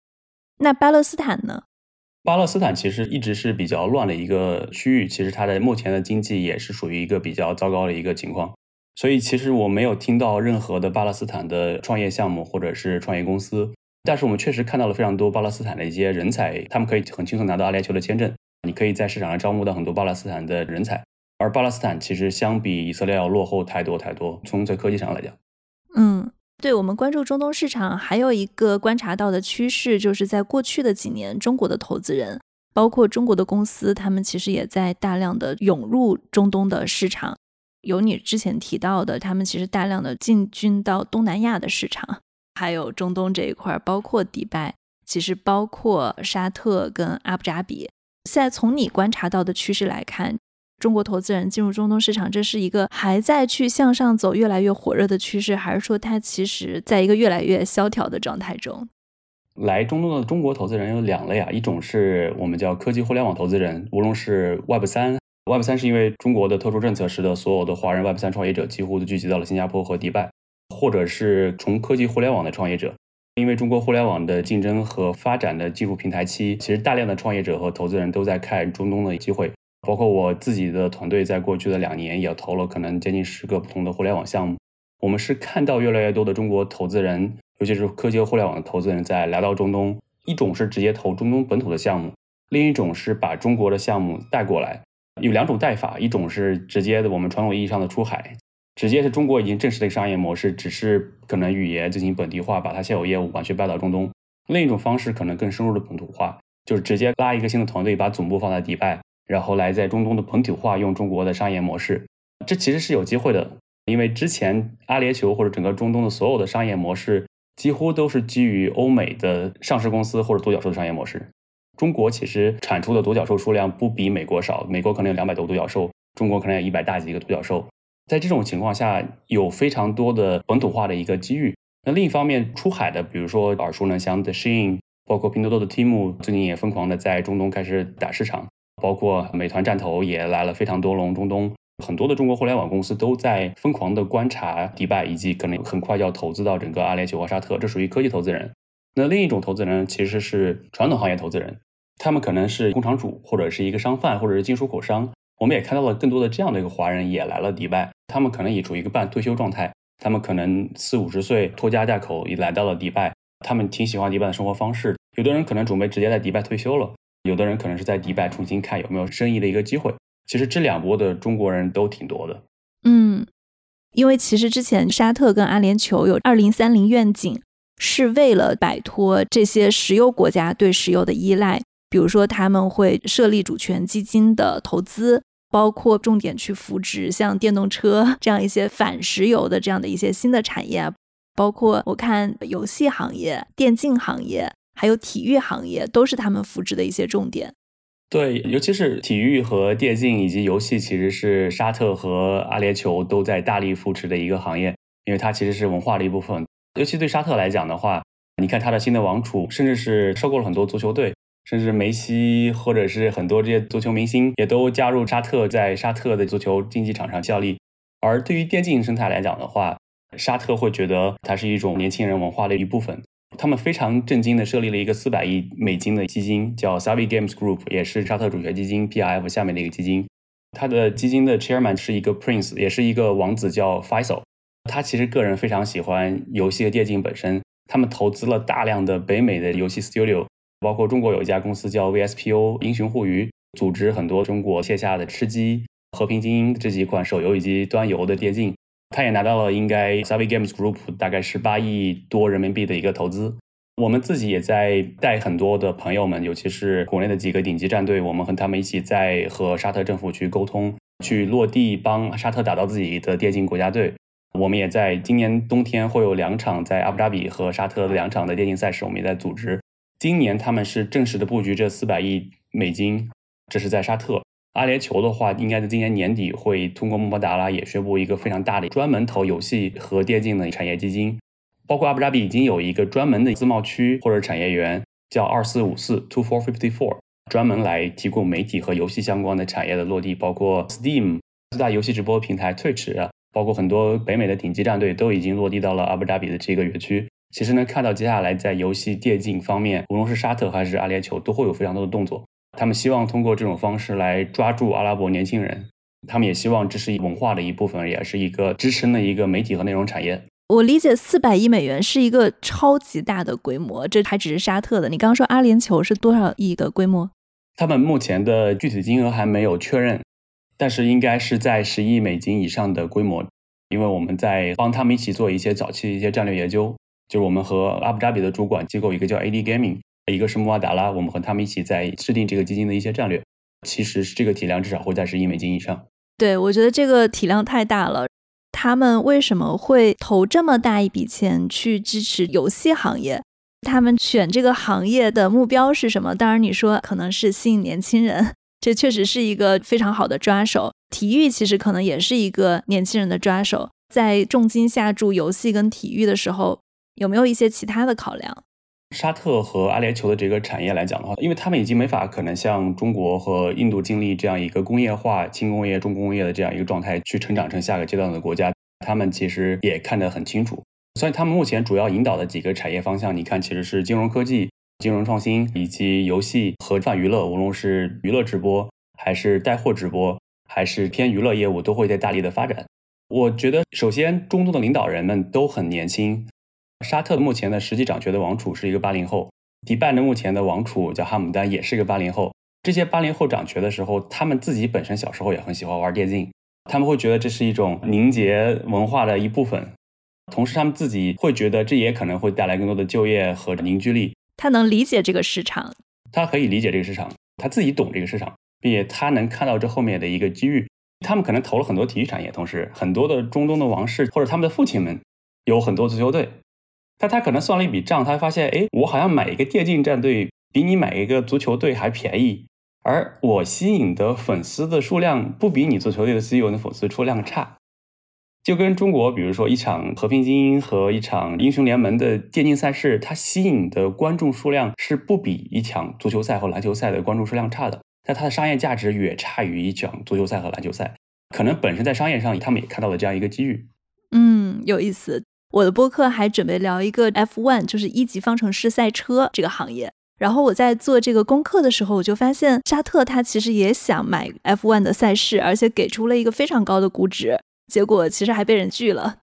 那巴勒斯坦呢？巴勒斯坦其实一直是比较乱的一个区域，其实它的目前的经济也是属于一个比较糟糕的一个情况。所以其实我没有听到任何的巴勒斯坦的创业项目或者是创业公司，但是我们确实看到了非常多巴勒斯坦的一些人才，他们可以很轻松拿到阿联酋的签证，你可以在市场上招募到很多巴勒斯坦的人才。而巴勒斯坦其实相比以色列要落后太多太多，从在科技上来讲。嗯，对我们关注中东市场，还有一个观察到的趋势，就是在过去的几年，中国的投资人，包括中国的公司，他们其实也在大量的涌入中东的市场。有你之前提到的，他们其实大量的进军到东南亚的市场，还有中东这一块，包括迪拜，其实包括沙特跟阿布扎比。现在从你观察到的趋势来看。中国投资人进入中东市场，这是一个还在去向上走、越来越火热的趋势，还是说它其实在一个越来越萧条的状态中？来中东的中国投资人有两类啊，一种是我们叫科技互联网投资人，无论是 Web 三，Web 三是因为中国的特殊政策使得所有的华人 Web 三创业者几乎都聚集到了新加坡和迪拜，或者是从科技互联网的创业者，因为中国互联网的竞争和发展的进入平台期，其实大量的创业者和投资人都在看中东的机会。包括我自己的团队，在过去的两年也投了可能接近十个不同的互联网项目。我们是看到越来越多的中国投资人，尤其是科技和互联网的投资人，在来到中东。一种是直接投中东本土的项目，另一种是把中国的项目带过来。有两种带法，一种是直接的我们传统意义上的出海，直接是中国已经正式的商业模式，只是可能语言进行本地化，把它现有业务完全搬到中东。另一种方式可能更深入的本土化，就是直接拉一个新的团队，把总部放在迪拜。然后来在中东的本土化，用中国的商业模式，这其实是有机会的。因为之前阿联酋或者整个中东的所有的商业模式，几乎都是基于欧美的上市公司或者独角兽的商业模式。中国其实产出的独角兽数量不比美国少，美国可能有两百多独角兽，中国可能有一百大几个独角兽。在这种情况下，有非常多的本土化的一个机遇。那另一方面，出海的，比如说耳熟能详的 Shein，包括拼多多的 Temu，最近也疯狂的在中东开始打市场。包括美团站投也来了非常多龙中东，很多的中国互联网公司都在疯狂的观察迪拜，以及可能很快要投资到整个阿联酋和沙特，这属于科技投资人。那另一种投资人其实是传统行业投资人，他们可能是工厂主，或者是一个商贩，或者是进出口商。我们也看到了更多的这样的一个华人也来了迪拜，他们可能也处于一个半退休状态，他们可能四五十岁拖家带口也来到了迪拜，他们挺喜欢迪拜的生活方式，有的人可能准备直接在迪拜退休了。有的人可能是在迪拜重新看有没有生意的一个机会。其实这两波的中国人都挺多的。嗯，因为其实之前沙特跟阿联酋有二零三零愿景，是为了摆脱这些石油国家对石油的依赖，比如说他们会设立主权基金的投资，包括重点去扶植像电动车这样一些反石油的这样的一些新的产业，包括我看游戏行业、电竞行业，还有体育行业，都是他们扶植的一些重点。对，尤其是体育和电竞以及游戏，其实是沙特和阿联酋都在大力扶持的一个行业，因为它其实是文化的一部分。尤其对沙特来讲的话，你看他的新的王储，甚至是收购了很多足球队，甚至梅西或者是很多这些足球明星也都加入沙特，在沙特的足球竞技场上效力。而对于电竞生态来讲的话，沙特会觉得它是一种年轻人文化的一部分。他们非常震惊的设立了一个四百亿美金的基金，叫 Savi Games Group，也是沙特主权基金 PIF 下面的一个基金。它的基金的 Chairman 是一个 Prince，也是一个王子，叫 Faisal。他其实个人非常喜欢游戏和电竞本身。他们投资了大量的北美的游戏 Studio，包括中国有一家公司叫 VSPO 英雄互娱，组织很多中国线下的吃鸡、和平精英这几款手游以及端游的电竞。他也拿到了应该 Savvy Games Group 大概是八亿多人民币的一个投资。我们自己也在带很多的朋友们，尤其是国内的几个顶级战队，我们和他们一起在和沙特政府去沟通，去落地帮沙特打造自己的电竞国家队。我们也在今年冬天会有两场在阿布扎比和沙特的两场的电竞赛事，我们也在组织。今年他们是正式的布局这四百亿美金，这是在沙特。阿联酋的话，应该在今年年底会通过穆巴达拉也宣布一个非常大的专门投游戏和电竞的产业基金。包括阿布扎比已经有一个专门的自贸区或者产业园，叫二四五四 （Two Four Fifty Four），专门来提供媒体和游戏相关的产业的落地。包括 Steam 四大游戏直播平台 Twitch，包括很多北美的顶级战队都已经落地到了阿布扎比的这个园区。其实呢，看到接下来在游戏电竞方面，无论是沙特还是阿联酋，都会有非常多的动作。他们希望通过这种方式来抓住阿拉伯年轻人，他们也希望这是文化的一部分，也是一个支撑的一个媒体和内容产业。我理解四百亿美元是一个超级大的规模，这还只是沙特的。你刚刚说阿联酋是多少亿的规模？他们目前的具体金额还没有确认，但是应该是在十亿美金以上的规模。因为我们在帮他们一起做一些早期的一些战略研究，就是我们和阿布扎比的主管机构一个叫 AD Gaming。一个是穆瓦达拉，我们和他们一起在制定这个基金的一些战略。其实是这个体量至少会在十亿美金以上。对，我觉得这个体量太大了。他们为什么会投这么大一笔钱去支持游戏行业？他们选这个行业的目标是什么？当然，你说可能是吸引年轻人，这确实是一个非常好的抓手。体育其实可能也是一个年轻人的抓手。在重金下注游戏跟体育的时候，有没有一些其他的考量？沙特和阿联酋的这个产业来讲的话，因为他们已经没法可能像中国和印度经历这样一个工业化、轻工业、重工业的这样一个状态去成长成下个阶段的国家，他们其实也看得很清楚。所以他们目前主要引导的几个产业方向，你看其实是金融科技、金融创新以及游戏和泛娱乐，无论是娱乐直播还是带货直播，还是偏娱乐业务，都会在大力的发展。我觉得，首先中东的领导人们都很年轻。沙特目前的实际掌权的王储是一个八零后，迪拜的目前的王储叫哈姆丹，也是一个八零后。这些八零后掌权的时候，他们自己本身小时候也很喜欢玩电竞，他们会觉得这是一种凝结文化的一部分，同时他们自己会觉得这也可能会带来更多的就业和凝聚力。他能理解这个市场，他可以理解这个市场，他自己懂这个市场，并且他能看到这后面的一个机遇。他们可能投了很多体育产业，同时很多的中东的王室或者他们的父亲们有很多足球队。但他可能算了一笔账，他发现，哎，我好像买一个电竞战队比你买一个足球队还便宜，而我吸引的粉丝的数量不比你足球队的 CEO 的粉丝数量差。就跟中国，比如说一场和平精英和一场英雄联盟的电竞赛事，它吸引的观众数量是不比一场足球赛和篮球赛的观众数量差的，但它的商业价值远差于一场足球赛和篮球赛。可能本身在商业上，他们也看到了这样一个机遇。嗯，有意思。我的播客还准备聊一个 F1，就是一级方程式赛车这个行业。然后我在做这个功课的时候，我就发现沙特他其实也想买 F1 的赛事，而且给出了一个非常高的估值。结果其实还被人拒了。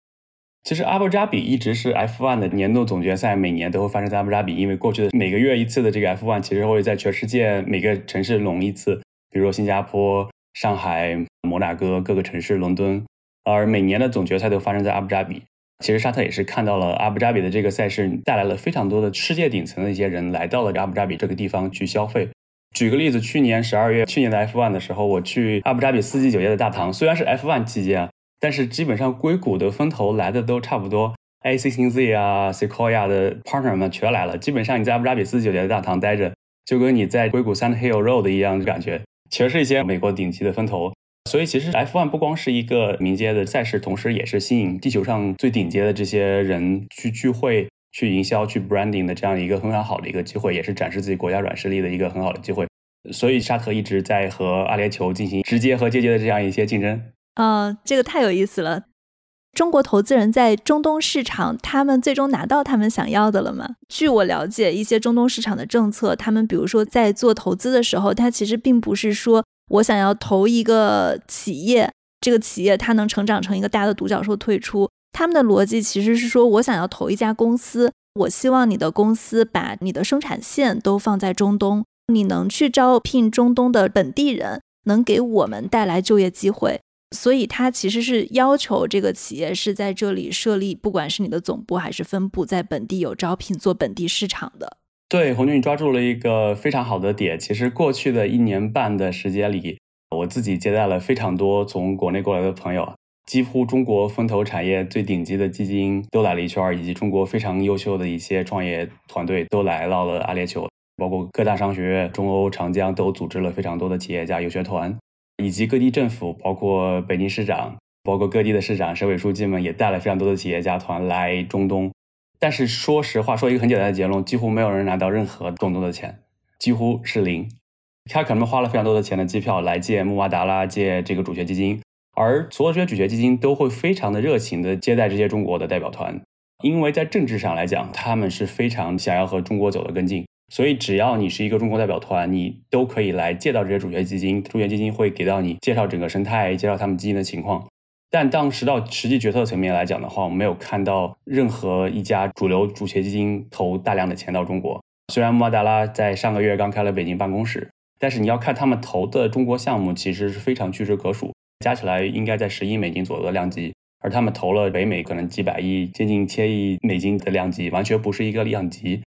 其实阿布扎比一直是 F1 的年度总决赛，每年都会发生在阿布扎比，因为过去的每个月一次的这个 F1，其实会在全世界每个城市拢一次，比如说新加坡、上海、摩纳哥各个城市、伦敦，而每年的总决赛都发生在阿布扎比。其实沙特也是看到了阿布扎比的这个赛事带来了非常多的世界顶层的一些人来到了阿布扎比这个地方去消费。举个例子，去年十二月，去年的 F1 的时候，我去阿布扎比四季酒业的大堂，虽然是 F1 期间，但是基本上硅谷的风投来的都差不多，A C C Z 啊，Sequoia 的 partner 们全来了。基本上你在阿布扎比四季酒店的大堂待着，就跟你在硅谷 Sand Hill Road 一样的感觉，全是一些美国顶级的风投。所以其实 F1 不光是一个民间的赛事，同时也是吸引地球上最顶尖的这些人去聚会。去营销、去 branding 的这样一个非常好的一个机会，也是展示自己国家软实力的一个很好的机会。所以沙特一直在和阿联酋进行直接和间接的这样一些竞争。啊，这个太有意思了！中国投资人在中东市场，他们最终拿到他们想要的了吗？据我了解，一些中东市场的政策，他们比如说在做投资的时候，他其实并不是说我想要投一个企业，这个企业它能成长成一个大的独角兽退出。他们的逻辑其实是说，我想要投一家公司，我希望你的公司把你的生产线都放在中东，你能去招聘中东的本地人，能给我们带来就业机会。所以，他其实是要求这个企业是在这里设立，不管是你的总部还是分部，在本地有招聘做本地市场的。对，红军，你抓住了一个非常好的点。其实过去的一年半的时间里，我自己接待了非常多从国内过来的朋友。几乎中国风投产业最顶级的基金都来了一圈，以及中国非常优秀的一些创业团队都来到了阿联酋，包括各大商学院、中欧、长江都组织了非常多的企业家游学团，以及各地政府，包括北京市长，包括各地的市长、省委书记们也带了非常多的企业家团来中东。但是说实话，说一个很简单的结论，几乎没有人拿到任何中东的钱，几乎是零。他可能花了非常多的钱的机票来借穆瓦达拉，借这个主权基金。而所有这些主权基金都会非常的热情的接待这些中国的代表团，因为在政治上来讲，他们是非常想要和中国走得更近，所以只要你是一个中国代表团，你都可以来借到这些主权基金，主权基金会给到你介绍整个生态，介绍他们基金的情况。但当时到实际决策层面来讲的话，我们没有看到任何一家主流主权基金投大量的钱到中国。虽然穆达拉在上个月刚开了北京办公室，但是你要看他们投的中国项目，其实是非常屈指可数。加起来应该在十亿美金左右的量级，而他们投了北美可能几百亿、接近千亿美金的量级，完全不是一个量级。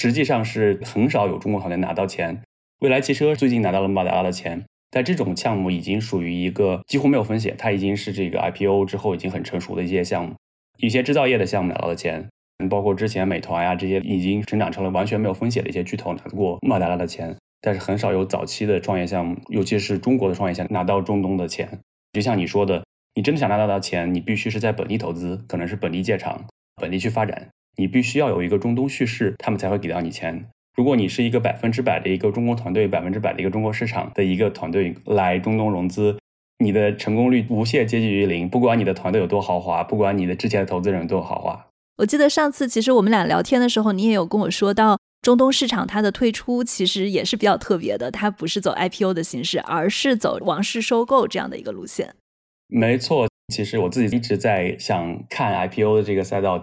实际上是很少有中国团队拿到钱。蔚来汽车最近拿到了马达拉的钱，但这种项目已经属于一个几乎没有风险，它已经是这个 IPO 之后已经很成熟的一些项目。一些制造业的项目拿到的钱，包括之前美团呀这些已经成长成了完全没有风险的一些巨头拿过马达拉的钱，但是很少有早期的创业项目，尤其是中国的创业项目拿到中东的钱。就像你说的，你真的想拿到的钱，你必须是在本地投资，可能是本地建厂，本地去发展。你必须要有一个中东叙事，他们才会给到你钱。如果你是一个百分之百的一个中国团队，百分之百的一个中国市场的一个团队来中东融资，你的成功率无限接近于零。不管你的团队有多豪华，不管你的之前的投资人有多豪华。我记得上次其实我们俩聊天的时候，你也有跟我说到，中东市场它的退出其实也是比较特别的，它不是走 IPO 的形式，而是走王室收购这样的一个路线。没错，其实我自己一直在想看 IPO 的这个赛道，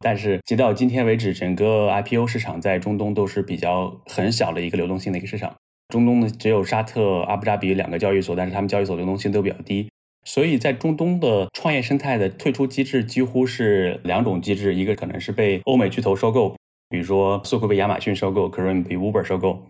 但是直到今天为止，整个 IPO 市场在中东都是比较很小的一个流动性的一个市场。中东呢，只有沙特、阿布扎比两个交易所，但是他们交易所流动性都比较低，所以在中东的创业生态的退出机制几乎是两种机制，一个可能是被欧美巨头收购，比如说速库被亚马逊收购 k r e m 被 Uber 收购，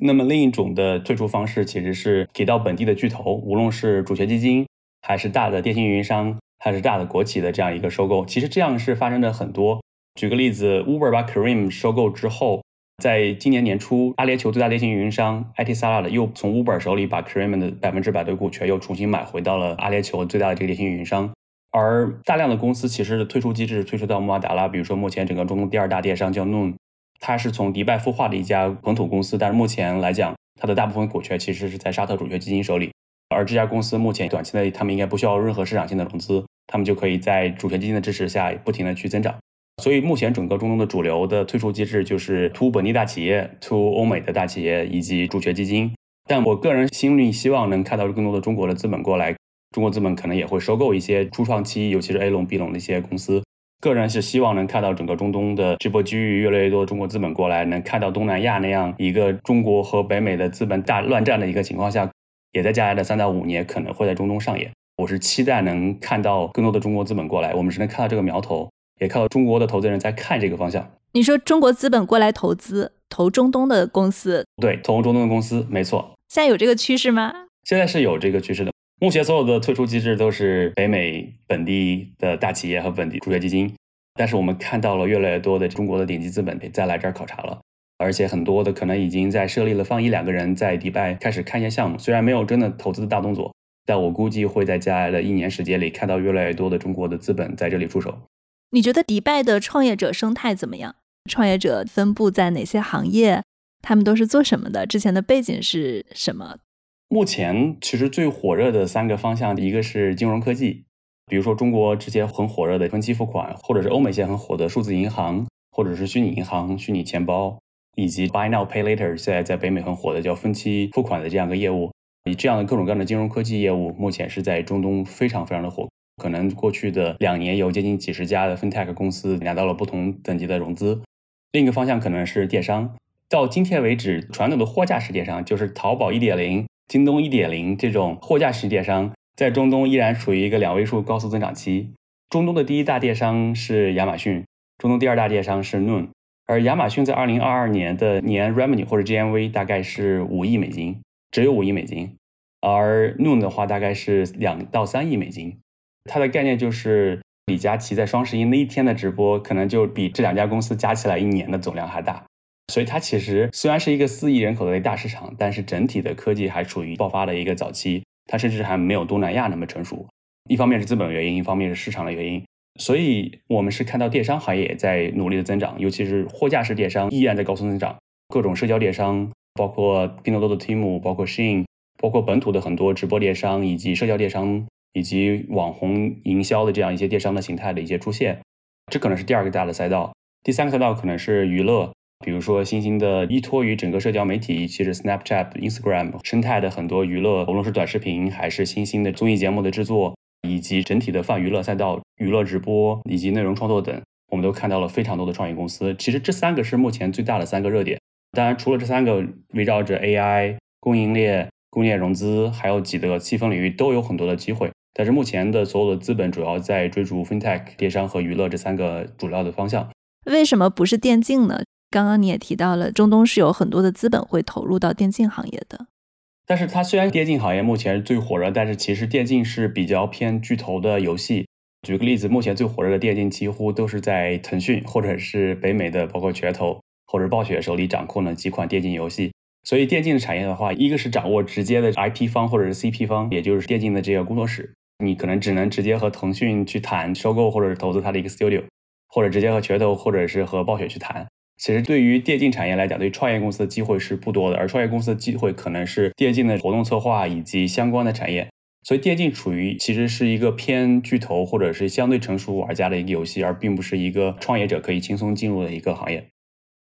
那么另一种的退出方式其实是给到本地的巨头，无论是主权基金。还是大的电信运营商，还是大的国企的这样一个收购，其实这样是发生的很多。举个例子，Uber 把 k r e m 收购之后，在今年年初，阿联酋最大电信运营商 IT Salad 又从 Uber 手里把 k r e m 的百分之百的股权又重新买回到了阿联酋最大的这个电信运营商。而大量的公司其实的退出机制退出到穆阿达拉，比如说目前整个中东第二大电商叫 Noon，它是从迪拜孵化的一家本土公司，但是目前来讲，它的大部分股权其实是在沙特主权基金手里。而这家公司目前短期内，他们应该不需要任何市场性的融资，他们就可以在主权基金的支持下不停的去增长。所以目前整个中东的主流的退出机制就是 to 本地大企业、to 欧美的大企业以及主权基金。但我个人心里希望能看到更多的中国的资本过来，中国资本可能也会收购一些初创期，尤其是 A 龙、B 龙的一些公司。个人是希望能看到整个中东的这波机遇越来越多，中国资本过来，能看到东南亚那样一个中国和北美的资本大乱战的一个情况下。也在接下来的三到五年可能会在中东上演。我是期待能看到更多的中国资本过来，我们是能看到这个苗头。也看到中国的投资人在看这个方向。你说中国资本过来投资投中东的公司，对，投中东的公司，没错。现在有这个趋势吗？现在是有这个趋势的。目前所有的退出机制都是北美本地的大企业和本地助学基金，但是我们看到了越来越多的中国的顶级资本再来这儿考察了，而且很多的可能已经在设立了放一两个人在迪拜开始看一些项目，虽然没有真的投资的大动作，但我估计会在接下来的一年时间里看到越来越多的中国的资本在这里出手。你觉得迪拜的创业者生态怎么样？创业者分布在哪些行业？他们都是做什么的？之前的背景是什么？目前其实最火热的三个方向，一个是金融科技，比如说中国之前很火热的分期付款，或者是欧美现在很火的数字银行，或者是虚拟银行、虚拟钱包，以及 Buy Now Pay Later，现在在北美很火的叫分期付款的这样一个业务，以这样的各种各样的金融科技业务，目前是在中东非常非常的火。可能过去的两年有接近几十家的 FinTech 公司拿到了不同等级的融资。另一个方向可能是电商，到今天为止，传统的货架式电商就是淘宝一点零。京东一点零这种货架式电商在中东依然处于一个两位数高速增长期。中东的第一大电商是亚马逊，中东第二大电商是 Noon，而亚马逊在二零二二年的年 revenue 或者 GMV 大概是五亿美金，只有五亿美金，而 Noon 的话大概是两到三亿美金。它的概念就是李佳琦在双十一那一天的直播，可能就比这两家公司加起来一年的总量还大。所以它其实虽然是一个四亿人口的一大市场，但是整体的科技还处于爆发的一个早期，它甚至还没有东南亚那么成熟。一方面是资本的原因，一方面是市场的原因。所以我们是看到电商行业在努力的增长，尤其是货架式电商依然在高速增长。各种社交电商，包括拼多多的 Temu，包括 Shein，包括本土的很多直播电商，以及社交电商，以及网红营销的这样一些电商的形态的一些出现，这可能是第二个大的赛道。第三个赛道可能是娱乐。比如说，新兴的依托于整个社交媒体，其实 Snapchat、Instagram 生态的很多娱乐，无论是短视频还是新兴的综艺节目的制作，以及整体的泛娱乐赛道、娱乐直播以及内容创作等，我们都看到了非常多的创业公司。其实这三个是目前最大的三个热点。当然，除了这三个，围绕着 AI、供应链、工业融资，还有几个细分领域都有很多的机会。但是目前的所有的资本主要在追逐 FinTech、电商和娱乐这三个主要的方向。为什么不是电竞呢？刚刚你也提到了，中东是有很多的资本会投入到电竞行业的。但是它虽然电竞行业目前最火热，但是其实电竞是比较偏巨头的游戏。举个例子，目前最火热的电竞几乎都是在腾讯或者是北美的，包括拳头或者暴雪手里掌控的几款电竞游戏。所以电竞的产业的话，一个是掌握直接的 IP 方或者是 CP 方，也就是电竞的这个工作室，你可能只能直接和腾讯去谈收购或者是投资它的一个 studio，或者直接和拳头或者是和暴雪去谈。其实对于电竞产业来讲，对创业公司的机会是不多的，而创业公司的机会可能是电竞的活动策划以及相关的产业。所以电竞处于其实是一个偏巨头或者是相对成熟玩家的一个游戏，而并不是一个创业者可以轻松进入的一个行业。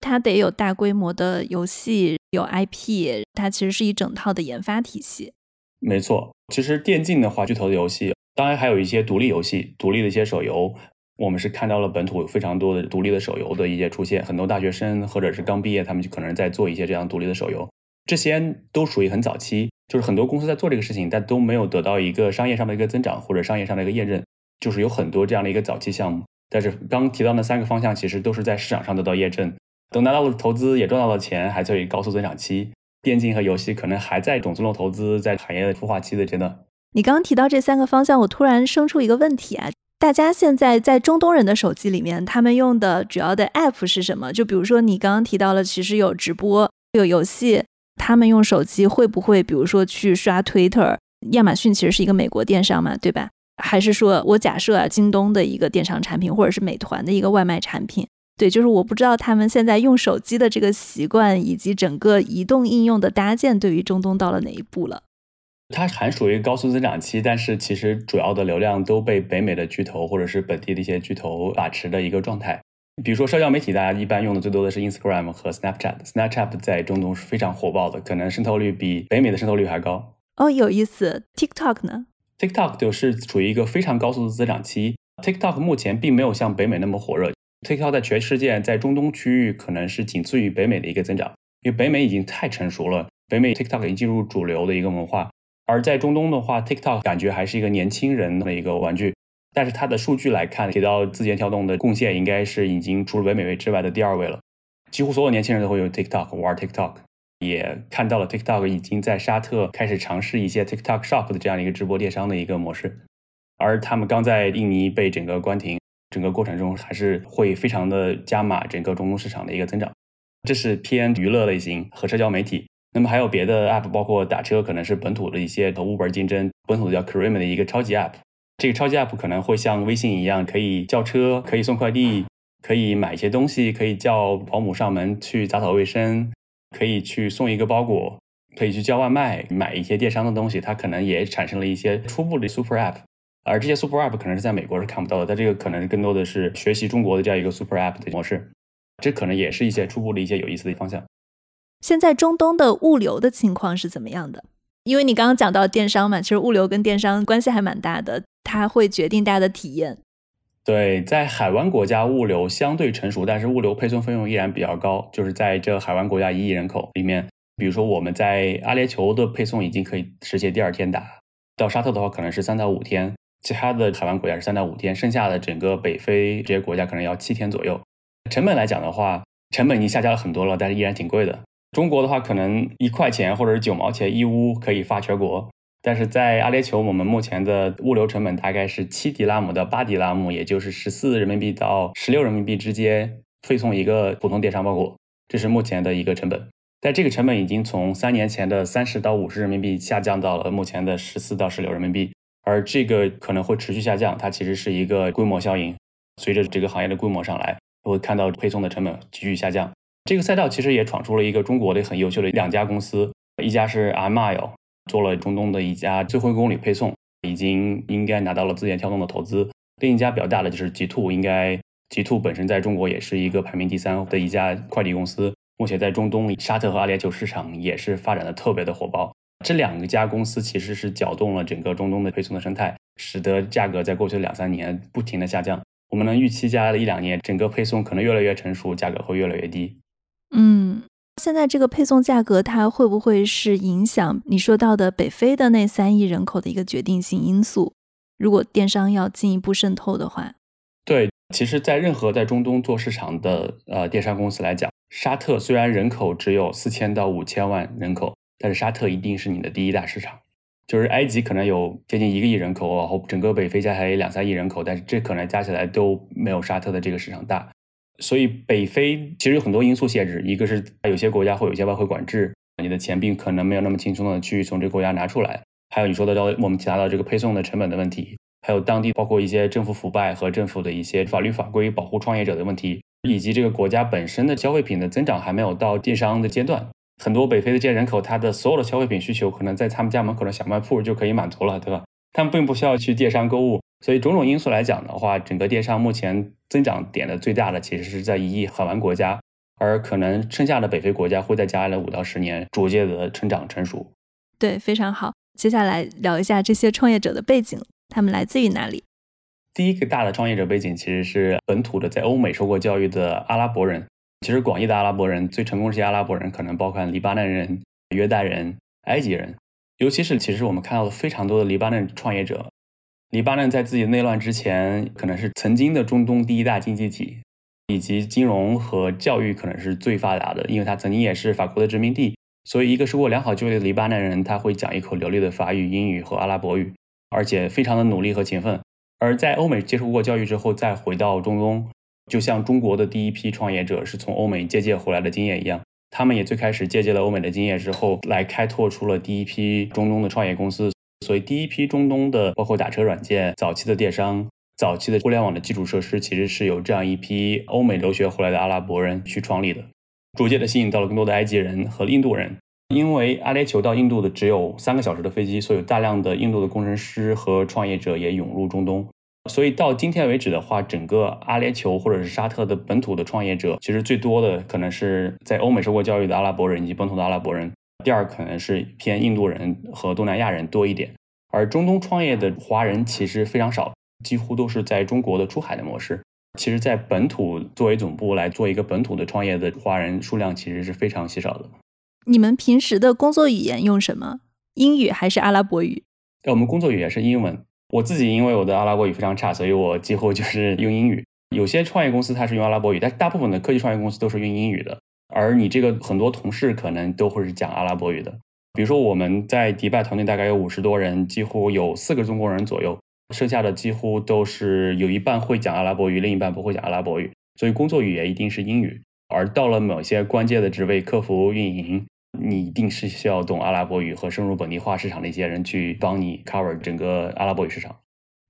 它得有大规模的游戏，有 IP，它其实是一整套的研发体系。没错，其实电竞的话，巨头的游戏，当然还有一些独立游戏，独立的一些手游。我们是看到了本土有非常多的独立的手游的一些出现，很多大学生或者是刚毕业，他们就可能在做一些这样独立的手游。这些都属于很早期，就是很多公司在做这个事情，但都没有得到一个商业上的一个增长或者商业上的一个验证，就是有很多这样的一个早期项目。但是刚提到那三个方向，其实都是在市场上得到验证，等拿到了投资也赚到了钱，还在高速增长期。电竞和游戏可能还在种子轮投资，在产业的孵化期的阶段。你刚刚提到这三个方向，我突然生出一个问题啊。大家现在在中东人的手机里面，他们用的主要的 app 是什么？就比如说你刚刚提到了，其实有直播、有游戏，他们用手机会不会，比如说去刷 Twitter？亚马逊其实是一个美国电商嘛，对吧？还是说我假设啊，京东的一个电商产品，或者是美团的一个外卖产品？对，就是我不知道他们现在用手机的这个习惯，以及整个移动应用的搭建，对于中东到了哪一步了？它还属于高速增长期，但是其实主要的流量都被北美的巨头或者是本地的一些巨头把持的一个状态。比如说社交媒体，大家一般用的最多的是 Instagram 和 Snapchat。Snapchat 在中东是非常火爆的，可能渗透率比北美的渗透率还高。哦，有意思。TikTok 呢？TikTok 就是处于一个非常高速的增长期。TikTok 目前并没有像北美那么火热。TikTok 在全世界在中东区域可能是仅次于北美的一个增长，因为北美已经太成熟了，北美 TikTok 已经进入主流的一个文化。而在中东的话，TikTok 感觉还是一个年轻人的一个玩具。但是它的数据来看，提到字节跳动的贡献应该是已经除了北美之外的第二位了。几乎所有年轻人都会用 TikTok 玩 TikTok，也看到了 TikTok 已经在沙特开始尝试一些 TikTok Shop 的这样一个直播电商的一个模式，而他们刚在印尼被整个关停，整个过程中还是会非常的加码整个中东市场的一个增长。这是偏娱乐类型和社交媒体。那么还有别的 App，包括打车，可能是本土的一些和 Uber 竞争，本土的叫 Careem 的一个超级 App。这个超级 app 可能会像微信一样，可以叫车，可以送快递，可以买一些东西，可以叫保姆上门去打扫卫生，可以去送一个包裹，可以去叫外卖，买一些电商的东西。它可能也产生了一些初步的 super app，而这些 super app 可能是在美国是看不到的。它这个可能更多的是学习中国的这样一个 super app 的模式，这可能也是一些初步的一些有意思的方向。现在中东的物流的情况是怎么样的？因为你刚刚讲到电商嘛，其实物流跟电商关系还蛮大的。它会决定大家的体验。对，在海湾国家物流相对成熟，但是物流配送费用依然比较高。就是在这海湾国家一亿人口里面，比如说我们在阿联酋的配送已经可以实现第二天打，到沙特的话可能是三到五天，其他的海湾国家是三到五天，剩下的整个北非这些国家可能要七天左右。成本来讲的话，成本已经下降了很多了，但是依然挺贵的。中国的话，可能一块钱或者是九毛钱一屋可以发全国。但是在阿联酋，我们目前的物流成本大概是七迪拉姆到八迪拉姆，也就是十四人民币到十六人民币之间，配送一个普通电商包裹，这是目前的一个成本。但这个成本已经从三年前的三十到五十人民币下降到了目前的十四到十六人民币，而这个可能会持续下降，它其实是一个规模效应。随着这个行业的规模上来，会看到配送的成本继续下降。这个赛道其实也闯出了一个中国的很优秀的两家公司，一家是 Amile。做了中东的一家最后一公里配送，已经应该拿到了字节跳动的投资。另一家比较大的就是极兔，应该极兔本身在中国也是一个排名第三的一家快递公司，目前在中东沙特和阿联酋市场也是发展的特别的火爆。这两个家公司其实是搅动了整个中东的配送的生态，使得价格在过去两三年不停的下降。我们能预期，接下来的一两年，整个配送可能越来越成熟，价格会越来越低。嗯。现在这个配送价格，它会不会是影响你说到的北非的那三亿人口的一个决定性因素？如果电商要进一步渗透的话，对，其实，在任何在中东做市场的呃电商公司来讲，沙特虽然人口只有四千到五千万人口，但是沙特一定是你的第一大市场。就是埃及可能有接近一个亿人口，然后整个北非加起来两三亿人口，但是这可能加起来都没有沙特的这个市场大。所以北非其实有很多因素限制，一个是有些国家会有一些外汇管制，你的钱并可能没有那么轻松的去从这个国家拿出来。还有你说的到我们提到这个配送的成本的问题，还有当地包括一些政府腐败和政府的一些法律法规保护创业者的问题，以及这个国家本身的消费品的增长还没有到电商的阶段。很多北非的这些人口，他的所有的消费品需求可能在他们家门口的小卖铺就可以满足了，对吧？他们并不需要去电商购物。所以种种因素来讲的话，整个电商目前增长点的最大的其实是在一亿海湾国家，而可能剩下的北非国家会在接下来五到十年逐渐的成长成熟。对，非常好。接下来聊一下这些创业者的背景，他们来自于哪里？第一个大的创业者背景其实是本土的，在欧美受过教育的阿拉伯人。其实广义的阿拉伯人最成功这些阿拉伯人，可能包括黎巴嫩人、约旦人、埃及人，尤其是其实我们看到了非常多的黎巴嫩创业者。黎巴嫩在自己内乱之前，可能是曾经的中东第一大经济体，以及金融和教育可能是最发达的，因为它曾经也是法国的殖民地。所以，一个受过良好教育的黎巴嫩人，他会讲一口流利的法语、英语和阿拉伯语，而且非常的努力和勤奋。而在欧美接受过教育之后，再回到中东，就像中国的第一批创业者是从欧美借鉴回来的经验一样，他们也最开始借鉴了欧美的经验之后，来开拓出了第一批中东的创业公司。所以，第一批中东的包括打车软件、早期的电商、早期的互联网的基础设施，其实是由这样一批欧美留学回来的阿拉伯人去创立的，逐渐的吸引到了更多的埃及人和印度人。因为阿联酋到印度的只有三个小时的飞机，所以大量的印度的工程师和创业者也涌入中东。所以到今天为止的话，整个阿联酋或者是沙特的本土的创业者，其实最多的可能是在欧美受过教育的阿拉伯人以及本土的阿拉伯人。第二可能是偏印度人和东南亚人多一点，而中东创业的华人其实非常少，几乎都是在中国的出海的模式。其实，在本土作为总部来做一个本土的创业的华人数量其实是非常稀少的。你们平时的工作语言用什么？英语还是阿拉伯语？我们工作语言是英文，我自己因为我的阿拉伯语非常差，所以我几乎就是用英语。有些创业公司它是用阿拉伯语，但大部分的科技创业公司都是用英语的。而你这个很多同事可能都会是讲阿拉伯语的。比如说我们在迪拜团队大概有五十多人，几乎有四个中国人左右，剩下的几乎都是有一半会讲阿拉伯语，另一半不会讲阿拉伯语，所以工作语言一定是英语。而到了某些关键的职位，客服、运营，你一定是需要懂阿拉伯语和深入本地化市场的一些人去帮你 cover 整个阿拉伯语市场。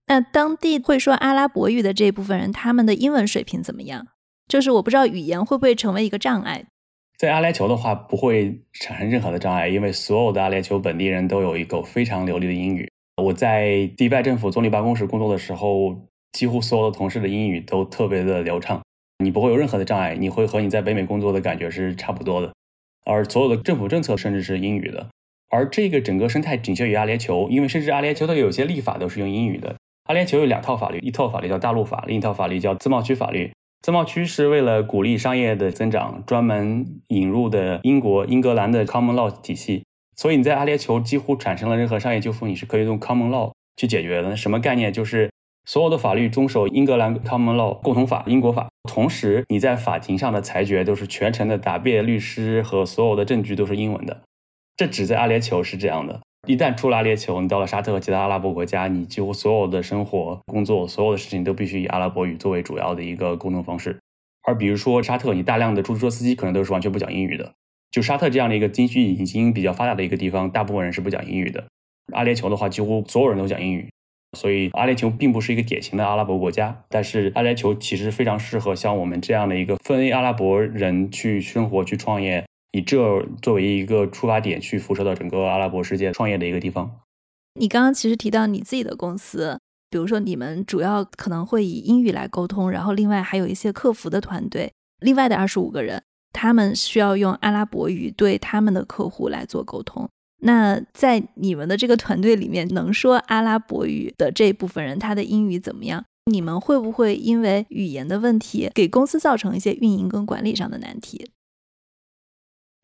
那当地会说阿拉伯语的这部分人，他们的英文水平怎么样？就是我不知道语言会不会成为一个障碍。在阿联酋的话，不会产生任何的障碍，因为所有的阿联酋本地人都有一口非常流利的英语。我在迪拜政府总理办公室工作的时候，几乎所有的同事的英语都特别的流畅。你不会有任何的障碍，你会和你在北美工作的感觉是差不多的，而所有的政府政策甚至是英语的，而这个整个生态仅限于阿联酋，因为甚至阿联酋的有些立法都是用英语的。阿联酋有两套法律，一套法律叫大陆法，另一套法律叫自贸区法律。自贸区是为了鼓励商业的增长，专门引入的英国、英格兰的 Common Law 体系，所以你在阿联酋几乎产生了任何商业纠纷，你是可以用 Common Law 去解决的。什么概念？就是。所有的法律遵守英格兰 Common Law 共同法、英国法，同时你在法庭上的裁决都是全程的答辩律师和所有的证据都是英文的。这只在阿联酋是这样的，一旦出了阿联酋，你到了沙特和其他阿拉伯国家，你几乎所有的生活、工作、所有的事情都必须以阿拉伯语作为主要的一个沟通方式。而比如说沙特，你大量的出租车司机可能都是完全不讲英语的。就沙特这样的一个经济已经比较发达的一个地方，大部分人是不讲英语的。阿联酋的话，几乎所有人都讲英语。所以阿联酋并不是一个典型的阿拉伯国家，但是阿联酋其实非常适合像我们这样的一个非阿拉伯人去生活、去创业，以这作为一个出发点去辐射到整个阿拉伯世界创业的一个地方。你刚刚其实提到你自己的公司，比如说你们主要可能会以英语来沟通，然后另外还有一些客服的团队，另外的二十五个人，他们需要用阿拉伯语对他们的客户来做沟通。那在你们的这个团队里面，能说阿拉伯语的这部分人，他的英语怎么样？你们会不会因为语言的问题，给公司造成一些运营跟管理上的难题？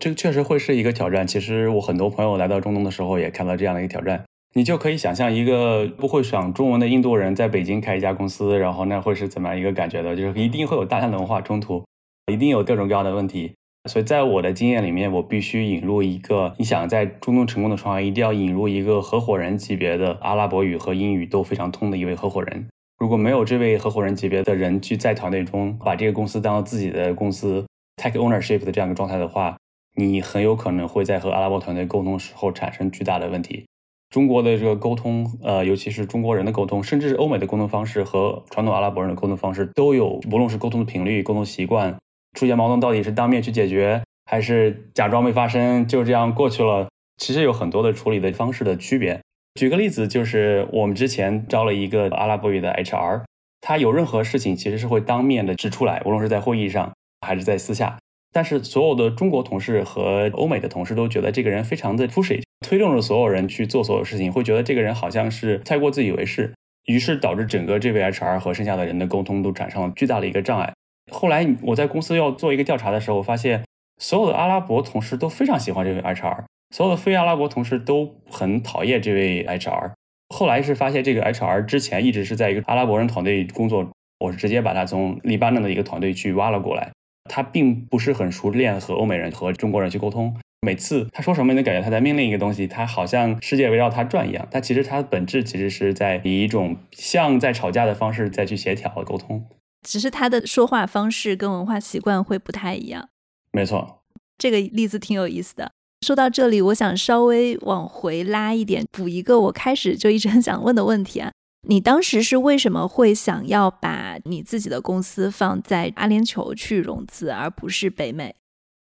这个确实会是一个挑战。其实我很多朋友来到中东的时候，也看到这样的一个挑战。你就可以想象，一个不会讲中文的印度人在北京开一家公司，然后那会是怎么样一个感觉的？就是一定会有大量的文化冲突，一定有各种各样的问题。所以在我的经验里面，我必须引入一个，你想在中东成功的创业，一定要引入一个合伙人级别的阿拉伯语和英语都非常通的一位合伙人。如果没有这位合伙人级别的人去在团队中把这个公司当自己的公司，take ownership 的这样一个状态的话，你很有可能会在和阿拉伯团队沟通时候产生巨大的问题。中国的这个沟通，呃，尤其是中国人的沟通，甚至是欧美的沟通方式和传统阿拉伯人的沟通方式都有，无论是沟通的频率、沟通习惯。出现矛盾到底是当面去解决，还是假装没发生，就这样过去了？其实有很多的处理的方式的区别。举个例子，就是我们之前招了一个阿拉伯语的 HR，他有任何事情其实是会当面的指出来，无论是在会议上还是在私下。但是所有的中国同事和欧美的同事都觉得这个人非常的 pushy，推动着所有人去做所有事情，会觉得这个人好像是太过自以为是，于是导致整个这位 HR 和剩下的人的沟通都产生了巨大的一个障碍。后来我在公司要做一个调查的时候，发现所有的阿拉伯同事都非常喜欢这位 HR，所有的非阿拉伯同事都很讨厌这位 HR。后来是发现这个 HR 之前一直是在一个阿拉伯人团队工作，我是直接把他从黎巴嫩的一个团队去挖了过来。他并不是很熟练和欧美人和中国人去沟通，每次他说什么，你能感觉他在命令一个东西，他好像世界围绕他转一样。但其实他的本质其实是在以一种像在吵架的方式再去协调和沟通。只是他的说话方式跟文化习惯会不太一样。没错，这个例子挺有意思的。说到这里，我想稍微往回拉一点，补一个我开始就一直很想问的问题啊。你当时是为什么会想要把你自己的公司放在阿联酋去融资，而不是北美？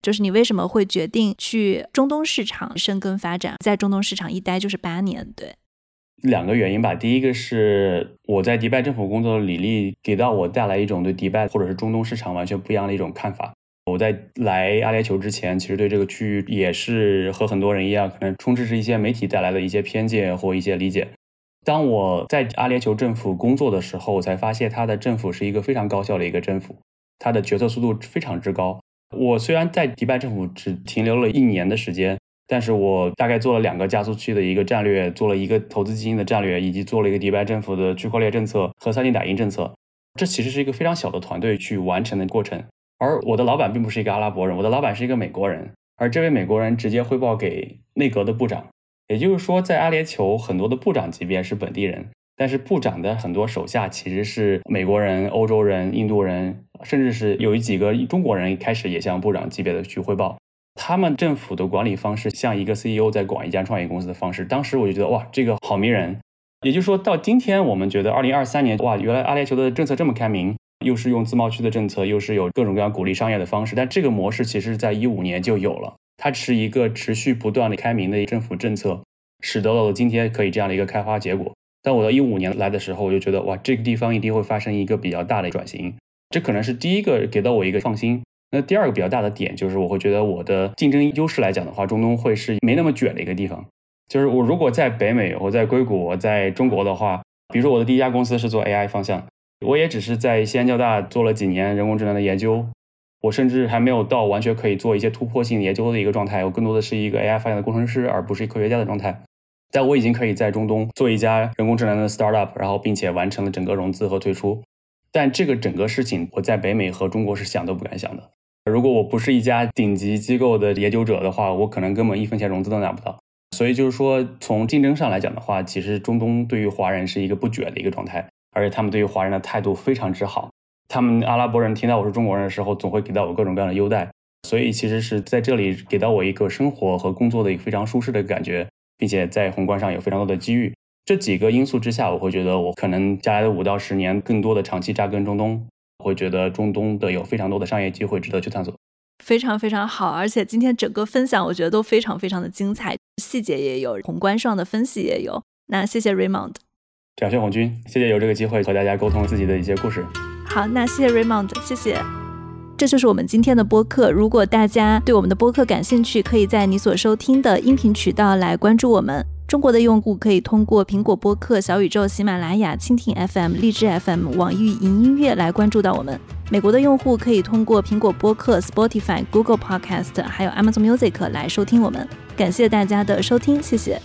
就是你为什么会决定去中东市场深耕发展，在中东市场一待就是八年？对。两个原因吧，第一个是我在迪拜政府工作的履历给到我带来一种对迪拜或者是中东市场完全不一样的一种看法。我在来阿联酋之前，其实对这个区域也是和很多人一样，可能充斥着一些媒体带来的一些偏见或一些理解。当我在阿联酋政府工作的时候，我才发现他的政府是一个非常高效的一个政府，他的决策速度非常之高。我虽然在迪拜政府只停留了一年的时间。但是我大概做了两个加速器的一个战略，做了一个投资基金的战略，以及做了一个迪拜政府的区块链政策和三 D 打印政策。这其实是一个非常小的团队去完成的过程。而我的老板并不是一个阿拉伯人，我的老板是一个美国人，而这位美国人直接汇报给内阁的部长。也就是说，在阿联酋很多的部长级别是本地人，但是部长的很多手下其实是美国人、欧洲人、印度人，甚至是有几个中国人开始也向部长级别的去汇报。他们政府的管理方式像一个 CEO 在管一家创业公司的方式。当时我就觉得哇，这个好迷人。也就是说到今天，我们觉得二零二三年哇，原来阿联酋的政策这么开明，又是用自贸区的政策，又是有各种各样鼓励商业的方式。但这个模式其实在一五年就有了，它是一个持续不断的开明的政府政策，使得了今天可以这样的一个开花结果。但我到一五年来的时候，我就觉得哇，这个地方一定会发生一个比较大的转型。这可能是第一个给到我一个放心。那第二个比较大的点就是，我会觉得我的竞争优势来讲的话，中东会是没那么卷的一个地方。就是我如果在北美，我在硅谷，我在中国的话，比如说我的第一家公司是做 AI 方向，我也只是在西安交大做了几年人工智能的研究，我甚至还没有到完全可以做一些突破性研究的一个状态，我更多的是一个 AI 方向的工程师，而不是科学家的状态。但我已经可以在中东做一家人工智能的 startup，然后并且完成了整个融资和退出。但这个整个事情，我在北美和中国是想都不敢想的。如果我不是一家顶级机构的研究者的话，我可能根本一分钱融资都拿不到。所以就是说，从竞争上来讲的话，其实中东对于华人是一个不卷的一个状态，而且他们对于华人的态度非常之好。他们阿拉伯人听到我是中国人的时候，总会给到我各种各样的优待。所以其实是在这里给到我一个生活和工作的一个非常舒适的感觉，并且在宏观上有非常多的机遇。这几个因素之下，我会觉得我可能将来的五到十年更多的长期扎根中东。我会觉得中东的有非常多的商业机会值得去探索，非常非常好，而且今天整个分享我觉得都非常非常的精彩，细节也有，宏观上的分析也有。那谢谢 Raymond，感谢红军，谢谢有这个机会和大家沟通自己的一些故事。好，那谢谢 Raymond，谢谢。这就是我们今天的播客。如果大家对我们的播客感兴趣，可以在你所收听的音频渠道来关注我们。中国的用户可以通过苹果播客、小宇宙、喜马拉雅、蜻蜓 FM、荔枝 FM、网易云音乐来关注到我们。美国的用户可以通过苹果播客、Spotify、Google Podcast 还有 Amazon Music 来收听我们。感谢大家的收听，谢谢。